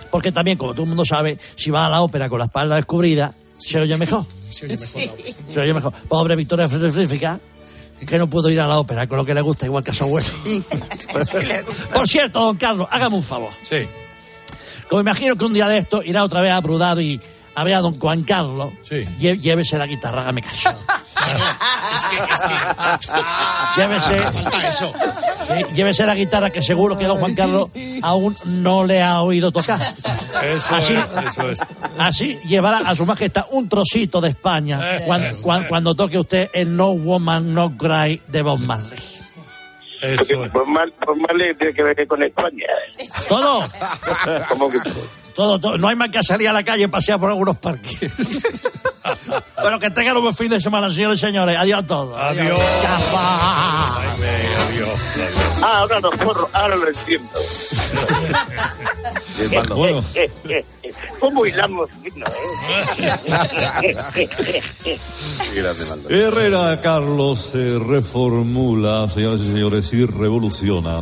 Porque también, como todo el mundo sabe, si va a la ópera con la espalda descubrida, se oye mejor. Se oye mejor la ópera. Se oye mejor. Pobre Victoria Frífica, que no pudo ir a la ópera con lo que le gusta, igual que a su abuelo. Por cierto, don Carlos, hágame un favor. Sí. Como imagino que un día de esto irá otra vez a Brudado y a ver a don Juan Carlos, lle- llévese la guitarra, hágame caso. Es que, es que... Llévese, Falta eso. sí, llévese la guitarra que seguro que don Juan Carlos aún no le ha oído tocar. Eso Así, es, eso es. así llevará a su majestad un trocito de España cuando, cuando, cuando toque usted el No Woman No Cry de Bob Marley. Eso es. Pues mal, pues mal tiene que ver con España. ¿Todo? ¿Cómo que Todo, todo. No hay más que salir a la calle y pasear por algunos parques. Bueno, que tengan un buen fin de semana, señores y señores. Adiós a todos. Adiós. Adiós. adiós. Ah, ahora lo forro, ahora lo entiendo. Bueno. ¿Cómo hilamos fino, eh? Herrera Carlos eh, reformula, señoras y señores, y revoluciona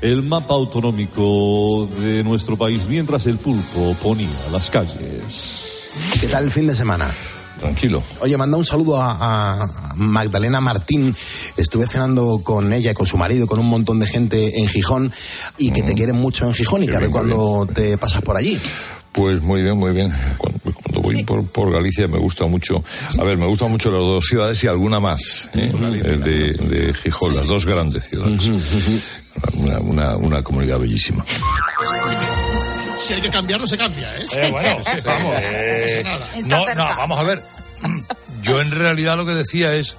el mapa autonómico de nuestro país mientras el pulpo ponía las calles. ¿Qué tal el fin de semana? Tranquilo. Oye, manda un saludo a, a Magdalena Martín. Estuve cenando con ella y con su marido, con un montón de gente en Gijón y que te quieren mucho en Gijón y que a ver bien, cuando te pasas por allí. Pues muy bien, muy bien. Cuando, cuando voy por, por Galicia me gusta mucho. A ver, me gustan mucho las dos ciudades y alguna más. ¿eh? El de, de Gijón, las dos grandes ciudades. Una, una, una comunidad bellísima. Si hay que cambiarlo, se cambia, ¿eh? Eh, bueno, sí, vamos. eh, no, no, vamos a ver. Yo en realidad lo que decía es,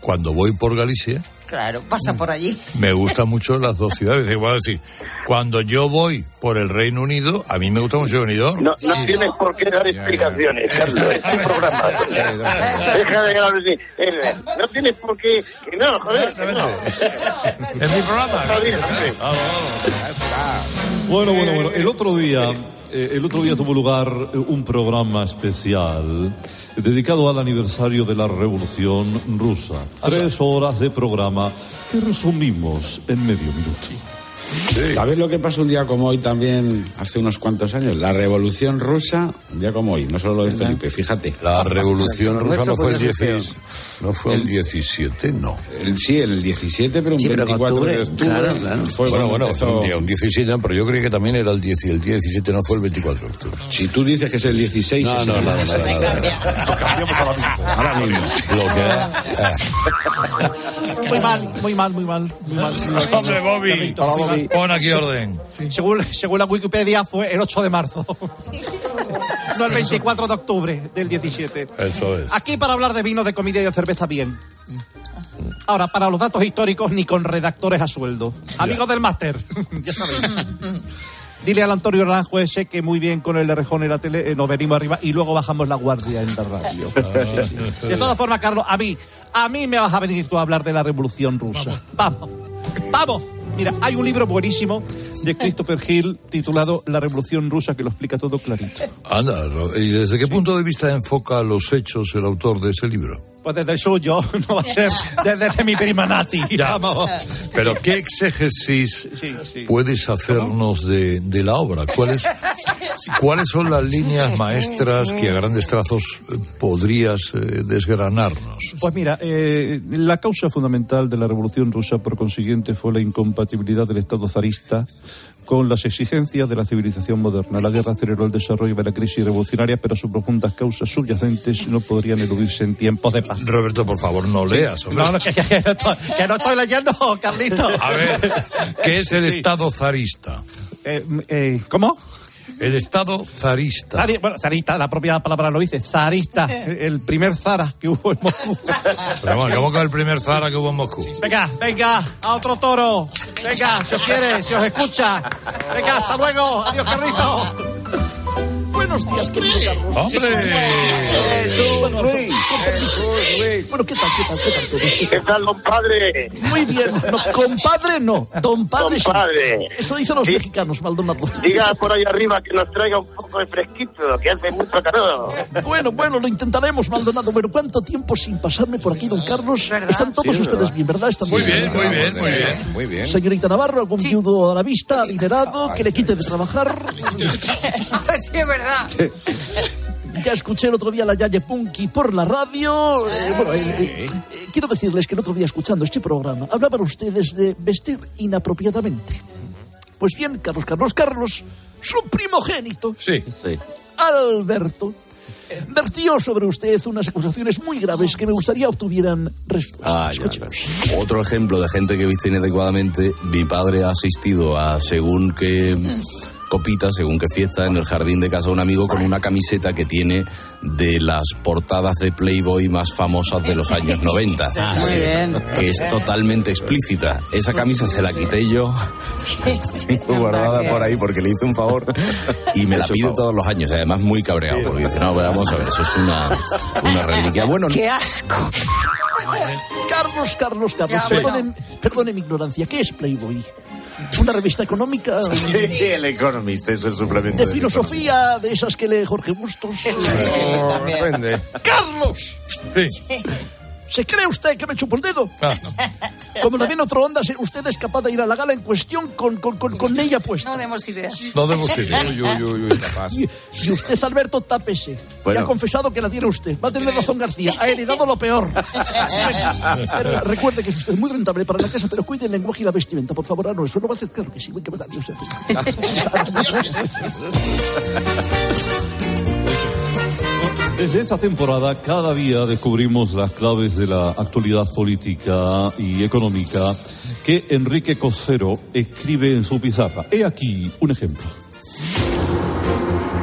cuando voy por Galicia, Claro, pasa por allí. me gustan mucho las dos ciudades. Igual decir, cuando yo voy por el Reino Unido, a mí me gusta mucho Benidorm. No, no tienes por qué dar explicaciones, Carlos. Es tu programa. Deja de hablar así. Eh, No tienes por qué. No, joder. que no. Es mi programa. Bueno, bueno, bueno. El otro día, eh, el otro día tuvo lugar un programa especial dedicado al aniversario de la Revolución Rusa. Tres horas de programa que resumimos en medio minuto. ¿Sabes lo que pasó un día como hoy también, hace unos cuantos años? La revolución rusa, un día como hoy, no solo lo de Felipe, fíjate. La revolución rusa no fue el Nuestro 16, no fue el 17, no. El- sí, el 17, pero un Sí, pero en 24 octubre, de octubre. claro, claro. Fue bueno, bueno, empezó- un, día, un 17, pero yo creía que también era el 10 y el día 17 no fue el 24 de octubre. Si tú dices que es el 16, No, es no, el no, no, 16. no, no, no. Lo cambiamos ahora mismo. Ahora mismo. Lo que Muy mal, muy mal, muy mal. Muy mal. Hombre, Bobby, Mal. pon aquí orden. Según, según la Wikipedia fue el 8 de marzo. No el 24 de octubre del 17. Eso es. Aquí para hablar de vino, de comida y de cerveza, bien. Ahora, para los datos históricos, ni con redactores a sueldo. Amigos del máster, ya sabéis. Dile al Antonio Naranjo ese que muy bien con el de Rejón en la tele eh, nos venimos arriba y luego bajamos la guardia en la radio. Sí, sí. De todas formas, Carlos, a mí, a mí me vas a venir tú a hablar de la Revolución Rusa. Vamos, vamos. Mira, hay un libro buenísimo de Christopher Hill titulado La Revolución Rusa que lo explica todo clarito. Anda, ¿y desde qué punto de vista enfoca los hechos el autor de ese libro? Pues desde el suyo, no va a ser desde mi prima Nati. Vamos. Pero ¿qué exégesis puedes hacernos de, de la obra? ¿Cuáles, ¿Cuáles son las líneas maestras que a grandes trazos eh, podrías eh, desgranarnos? Pues mira, eh, la causa fundamental de la Revolución Rusa, por consiguiente, fue la incompatibilidad del Estado zarista con las exigencias de la civilización moderna. La guerra aceleró el desarrollo de la crisis revolucionaria, pero sus profundas causas subyacentes no podrían eludirse en tiempos de paz. Roberto, por favor, no leas. hombre. No, no, que, que- que no estoy, que no estoy leyendo, Carlito. A ver, ¿qué es el Estado zarista? Eh, eh, ¿Cómo? El Estado zarista. Zari- bueno, zarista, la propia palabra lo dice. Zarista, el primer zara que hubo en Moscú. Pero bueno, ¿cómo que el primer zara que hubo en Moscú? Venga, venga, a otro toro. Venga, si os quiere, si os escucha. Venga, hasta luego. Adiós, Carlito. Buenos días, querido Carlos. ¡Hombre! Bueno, Bueno, ¿qué tal, qué tal, qué tal todo? ¿Qué tal, compadre? Muy bien. No, compadre no. Don padre sí. Compadre. Eso dicen los mexicanos, Maldonado. Diga por ahí arriba que nos traiga un poco de fresquito, que hace mucho calor. Bueno, bueno, lo intentaremos, Maldonado. Bueno, ¿cuánto tiempo sin pasarme por aquí, don Carlos? Están todos ustedes verdad. bien, ¿verdad? Están Muy bien, muy bien, muy bien. Muy bien. Señorita Navarro, algún viudo a la vista, adinerado, que le quite de trabajar. sí, es verdad. Ya escuché el otro día la Yaye Punky por la radio. Eh, bueno, eh, eh, quiero decirles que el otro día escuchando este programa hablaban ustedes de vestir inapropiadamente. Pues bien, Carlos, Carlos, Carlos, su primogénito, Sí. Alberto, vertió sobre usted unas acusaciones muy graves que me gustaría obtuvieran respuesta. Ah. Otro ejemplo de gente que viste inadecuadamente, mi padre ha asistido a según qué copita, según qué fiesta, en el jardín de casa de un amigo con una camiseta que tiene de las portadas de Playboy más famosas de los años 90. Muy bien. Que es totalmente explícita. Esa camisa se la quité yo, guardada por ahí porque le hice un favor y me la pide todos los años. Además, muy cabreado porque dice: No, pero vamos a ver, eso es una, una reliquia. Bueno, ¡Qué asco! Carlos, Carlos, Carlos, perdone, perdone mi ignorancia. ¿Qué es Playboy? ¿Una revista económica? Sí, el Economist es el suplemento. ¿De filosofía? ¿De esas que lee Jorge Bustos? Economist. Depende. ¡Carlos! Sí. ¿Se cree usted que me chupo el dedo? Ah. Como también otro onda, usted es capaz de ir a la gala en cuestión con, con, con, con ella puesta. No demos ideas. No demos idea. Uy, uy, uy, uy, capaz. Y, y usted, Alberto, tápese. Bueno. Ya ha confesado que la tiene usted. Va a tener razón García. Ha heredado lo peor. Pero recuerde que es muy rentable para la casa, pero cuide el lenguaje y la vestimenta, por favor. Ah, no, eso no va a hacer claro que sí. Qué verdad, Dios, Desde esta temporada, cada día descubrimos las claves de la actualidad política y económica que Enrique Cosero escribe en su pizarra. He aquí un ejemplo.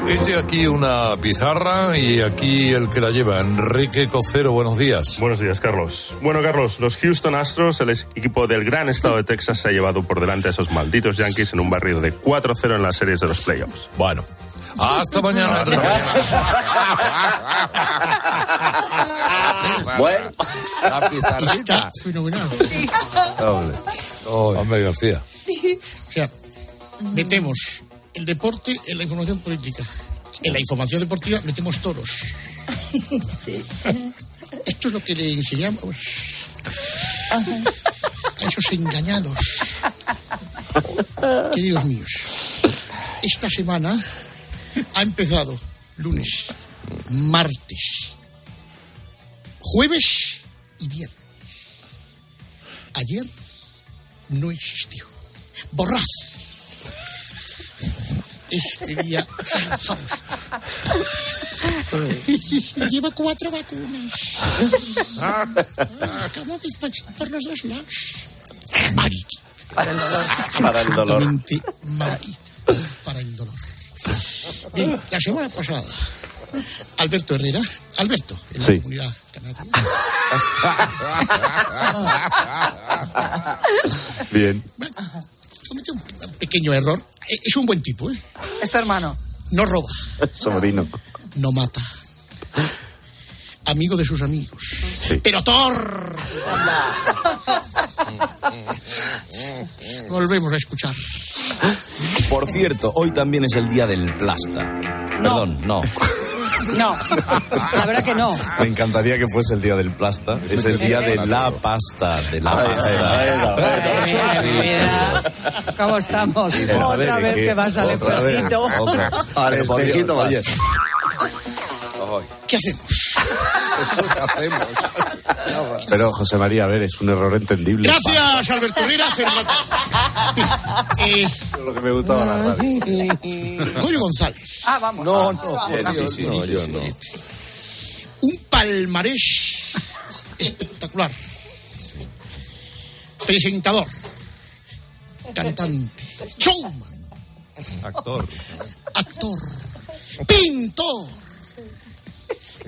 Este aquí una pizarra y aquí el que la lleva, Enrique Cocero. Buenos días. Buenos días, Carlos. Bueno, Carlos, los Houston Astros, el equipo del gran estado de Texas, se ha llevado por delante a esos malditos Yankees en un barrido de 4-0 en las series de los playoffs. Bueno, hasta mañana. Bueno, La pizarrita. Fenomenal. Hombre, García. O sea, metemos el deporte en la información política. En la información deportiva metemos toros. Esto es lo que le enseñamos a esos engañados. Queridos míos, esta semana ha empezado lunes, martes, jueves y viernes. Ayer no existió. Borrad. Este día. Lleva cuatro vacunas. Acabo de pasar por los dos lados. Mariquita. Para el dolor. Para el dolor. Mariquita. Para el dolor. Bien, la semana pasada, Alberto Herrera, Alberto, en la Sí. comunidad canaria, Bien. cometió un pequeño error. Eh, Es un buen tipo, ¿eh? Es tu hermano. No roba, Sobrino. no mata. Amigo de sus amigos. Pero Thor. Volvemos a escuchar. Por cierto, hoy también es el día del plasta. Perdón, no. No, la verdad que no. Me encantaría que fuese el día del plasta. Es el día de la pasta, de la pasta. ¿Cómo estamos? Otra ¿de vez qué? te vas al espejito. Al espejito oye, ¿Qué hacemos? Pero José María, a ver, es un error entendible. Gracias, Alberto. Fernando. Eh, Lo que me gustaba la radio. Goyo González. Ah, vamos. No, no, sí, sí, no, sí, yo no. Un palmarés espectacular. Presentador. Cantante. Showman. Actor. Actor. Pintor.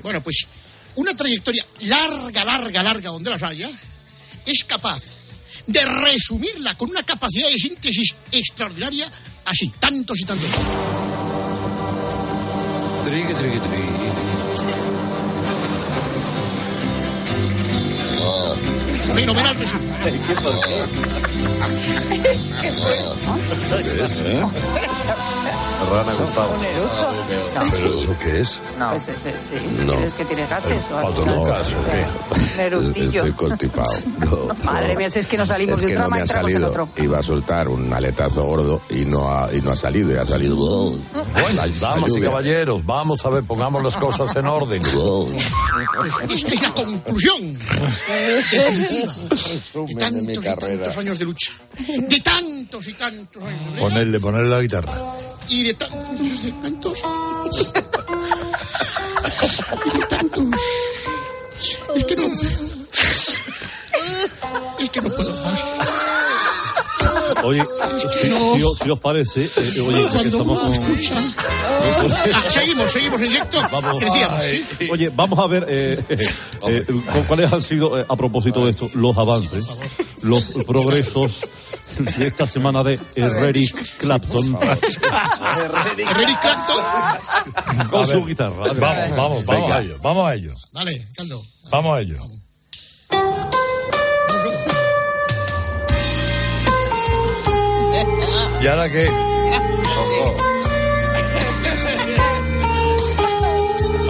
Bueno, pues una trayectoria larga, larga, larga, donde las haya, es capaz de resumirla con una capacidad de síntesis extraordinaria, así, tantos y tantos. Triqui, triqui, triqui. Fenomenal resumen. ¿Qué es? ¿Eh? Rana Gustavo. Un eructo. ¿Pero eso qué es? No, pues ese, sí. No. ¿Es que tiene gases o algo? ¿Patolocas o qué? Un eructillo. Estoy constipado. No, Madre no. mía, si es que no salimos Es de un que no drama, me ha entramos en salido. otro. Iba a soltar un aletazo gordo y no ha, y no ha salido. Y ha salido. oh, la- la Damas y lluvia. caballeros, vamos a ver, pongamos las cosas en orden. Esta es la conclusión definitiva de resumen de mi tantos y tantos años de lucha. De tantos y tantos años de lucha. Ponerle, ponerle la guitarra. Y de tantos y de tantos. Y de tantos. Es que no. Es que no puedo más. Oye, si, si os, si os parece, eh, oye, ya que estamos con- escucha. Ah, seguimos, seguimos en directo. Vamos. Decíamos, ¿sí? Oye, vamos a ver eh, eh, eh, cu- cuáles han sido, eh, a propósito de esto, los avances, los progresos esta semana de Eric Clapton Eric Clapton. con su guitarra. Vamos, vamos, vamos a ello, vamos a ello, Vale, Caldo. vamos a ello. ¿Y ahora qué?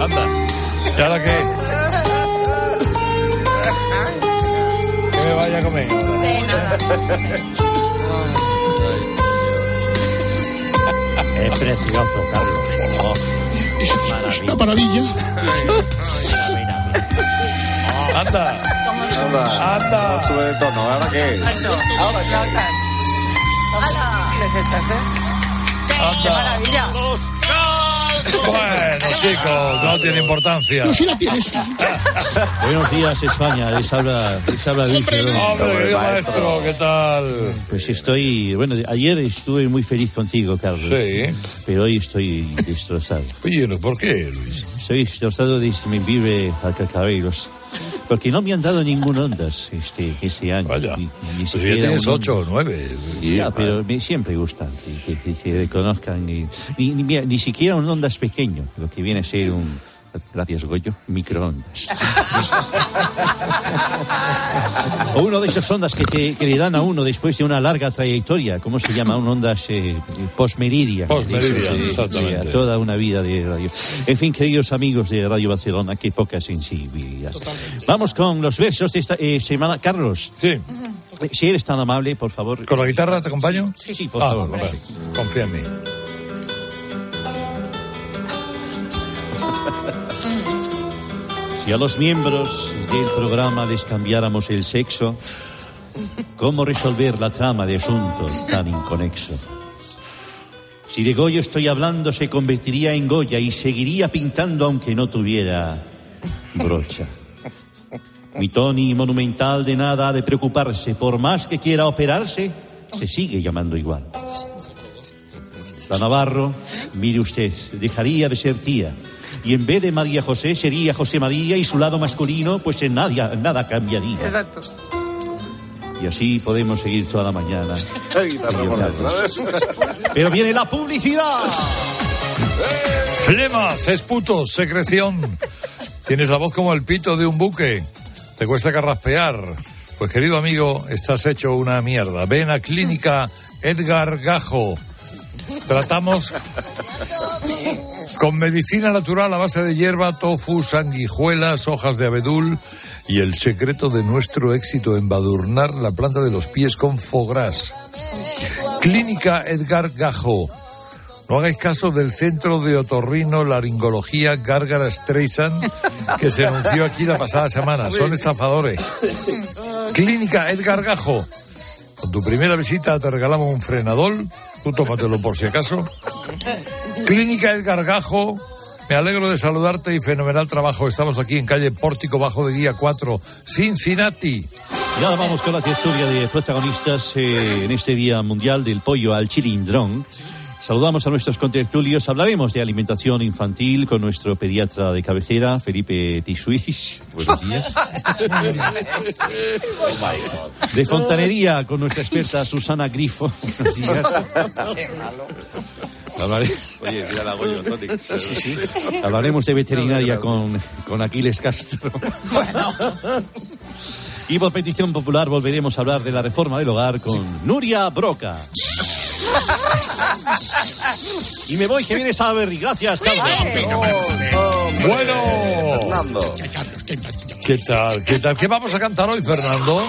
Anda. ¿Y ahora qué? Que me vaya a comer. Es precioso, Carlos. Oh, Es una maravilla. Anda. Anda. Anda. No sube de tono. ¿Ahora qué? Eso. ¿Ahora qué? ¿Qué es estas, eh? ¡Qué maravilla! Bueno, chicos, no tiene importancia. No, si la tienes. Buenos días, España. Les habla, les habla Luis Perón. Hombre, querido maestro, ¿qué tal? Pues estoy, bueno, ayer estuve muy feliz contigo, Carlos. Sí. Pero hoy estoy destrozado. Oye, ¿por qué, Luis? Estoy destrozado desde mi vive a cacabelos. Porque no me han dado ningún ondas este, este año. Vaya. Ni- ni Pues ya tienes ocho o nueve. Ya, pero me, siempre gustan que, que- que se reconozcan. y- ni, ni, ni siquiera un ondas pequeño, lo que viene a ser un, gracias Goyo, microondas. o uno de esas ondas que, te- que le dan a uno después de una larga trayectoria. ¿Cómo se llama? Un ondas eh, postmeridian. Postmeridian, Sí, sí, exactamente. sí, a toda una vida de radio. En fin, queridos amigos de Radio Barcelona, qué poca sensibilidad. Vamos con los versos de esta eh, semana. Carlos. Sí. Si eres tan amable, por favor. ¿Con la guitarra te acompaño? Sí, sí, por Ah, favor. vale. Confía en mí. Si a los miembros del programa les cambiáramos el sexo, ¿cómo resolver la trama de asunto tan inconexo? Si de Goyo estoy hablando, se convertiría en Goya y seguiría pintando aunque no tuviera brocha. Mi Tony monumental de nada ha de preocuparse, por más que quiera operarse, se sigue llamando igual. La Navarro, mire usted, dejaría de ser tía. Y en vez de María José sería José María y su lado masculino, pues en nada, nada cambiaría. Exacto. Y así podemos seguir toda la mañana. Pero viene la publicidad. Flemas, esputos, secreción. Tienes la voz como el pito de un buque. Te cuesta carraspear. Pues querido amigo, estás hecho una mierda. Ven a Clínica Edgar Gajo. Tratamos con medicina natural a base de hierba, tofu, sanguijuelas, hojas de abedul y el secreto de nuestro éxito, embadurnar la planta de los pies con fogras. Clínica Edgar Gajo. No hagáis caso del Centro de Otorrino Laringología Gárgara Streisand que se anunció aquí la pasada semana. Son estafadores. Clínica Edgar Gajo. Tu primera visita te regalamos un frenador. Tú tómatelo por si acaso. Clínica Edgar Gajo. Me alegro de saludarte y fenomenal trabajo. Estamos aquí en calle Pórtico Bajo de Guía 4, Cincinnati. Y ahora vamos con la tertulia de protagonistas eh, en este Día Mundial del Pollo al Chilindrón. Saludamos a nuestros contertulios. Hablaremos de alimentación infantil con nuestro pediatra de cabecera, Felipe Tisuís. Buenos días. De fontanería con nuestra experta Susana Grifo. Buenos días. Hablaré- Oye, mira la Goyo. Sí, sí. Hablaremos de veterinaria con, con Aquiles Castro. Y por petición popular volveremos a hablar de la reforma del hogar con Nuria Broca. Y me voy, que viene Salaberry. Gracias, Carlos. Bueno. Fernando. ¿Qué tal? ¿Qué tal? ¿Qué vamos a cantar hoy, Fernando?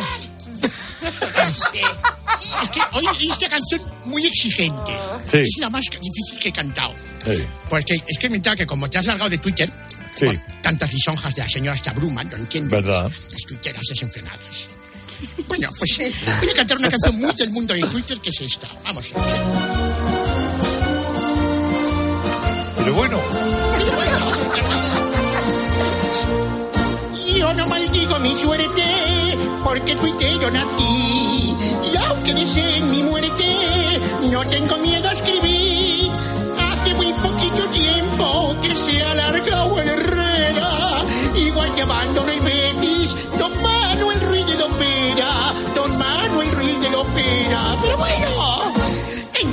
Es que hoy esta canción muy exigente. Sí. Es la más difícil que he cantado. Sí. Porque es que me entera que como te has largado de Twitter, Sí. por tantas lisonjas de la señora hasta Bruma, no entiendo. ¿Verdad? Las tuiteras desenfrenadas. Bueno, pues voy a cantar una canción muy del mundo de Twitter que es esta. Vamos. Pero bueno. Yo no maldigo mi suerte porque tuitero nací. Y aunque deseen mi muerte, no tengo miedo a escribir.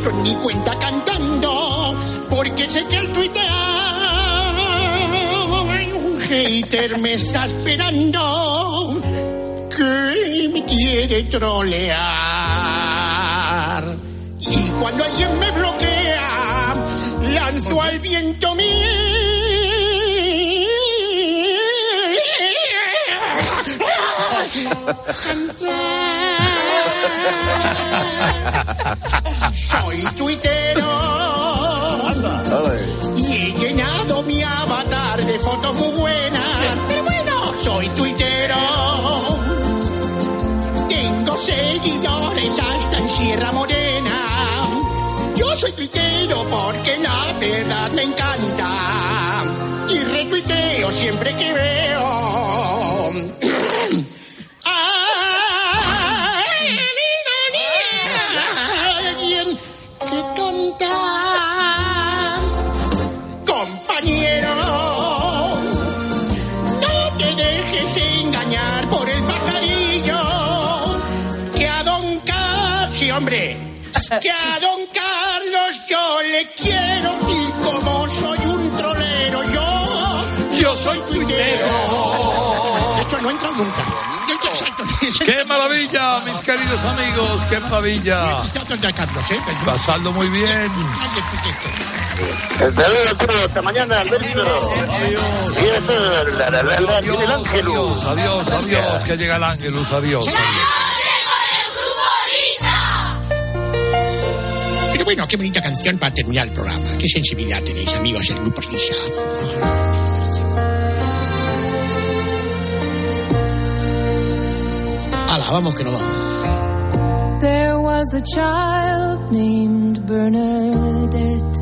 Entro en mi cuenta cantando porque sé que el tuitear un hater me está esperando que me quiere trolear. Y cuando alguien me bloquea, lanzo al viento mi. Soy tuitero. Y he llenado mi avatar de fotos muy buenas. Pero bueno, soy tuitero. Tengo seguidores hasta en Sierra Morena. Yo soy tuitero porque la verdad me encanta. Y retuiteo siempre que veo. Que a don Carlos yo le quiero y como soy un trolero yo, yo soy tuitero. De hecho no he entrado nunca. Exacto. ¡Qué maravilla, mis queridos amigos! ¡Qué maravilla! ¿eh? Pasando muy bien. Hasta mañana, Alberto. Y eso, la, la, la, la, Adiós, el Ángelus. adiós, adiós, adiós, que llega el Ángelus, adiós. Pero bueno, qué bonita canción para terminar el programa. Qué sensibilidad tenéis, amigos, el grupo Risa. Ala, vamos que no vamos. There was a child named Bernadette.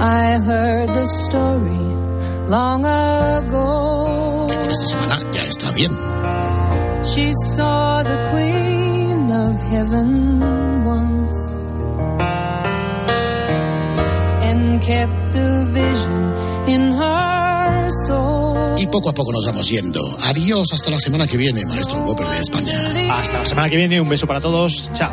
I heard the story long ago. Que por esta semana ya está bien. She saw the Queen of Heaven once and kept the vision in her soul. Y poco a poco nos vamos yendo. Adiós, hasta la semana que viene, maestro Whopper de España. Hasta la semana que viene, un beso para todos. Chao.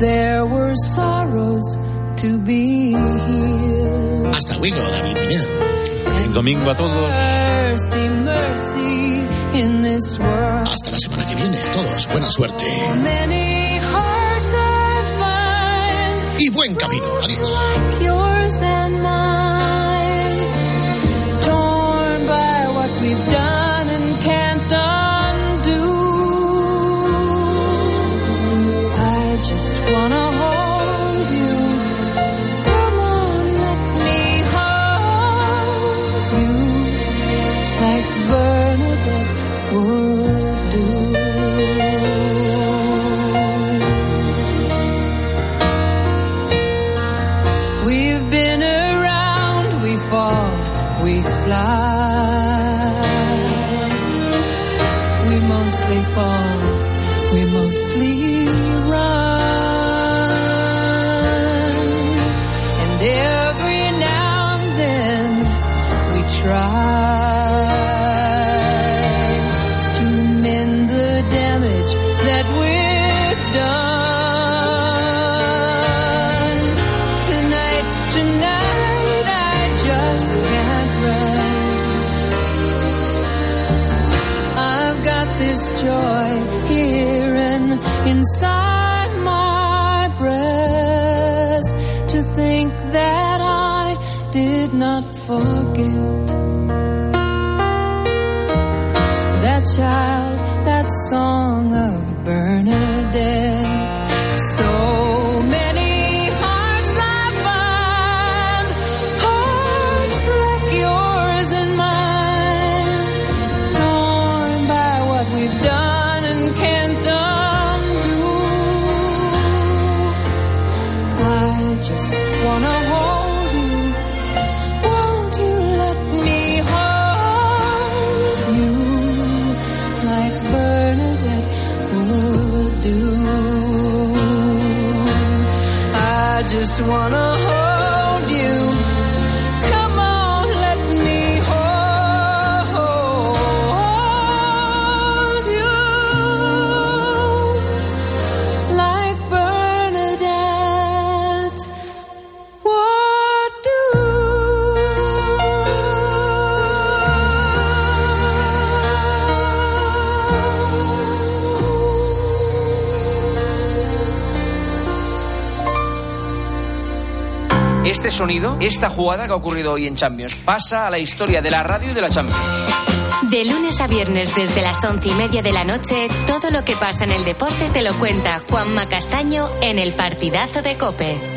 There were. Hasta luego, David Miner. Feliz domingo a todos. Mercy, mercy in this world. Hasta la semana que viene, a todos. Buena suerte. Many hearts I find Y buen camino. Adiós. This joy here and inside my breast to think that I did not forget that child, that song of Bernadette. So Este sonido, esta jugada que ha ocurrido hoy en Champions, pasa a la historia de la radio y de la Champions. De lunes a viernes desde las once y media de la noche, todo lo que pasa en el deporte te lo cuenta Juanma Castaño en el partidazo de Cope.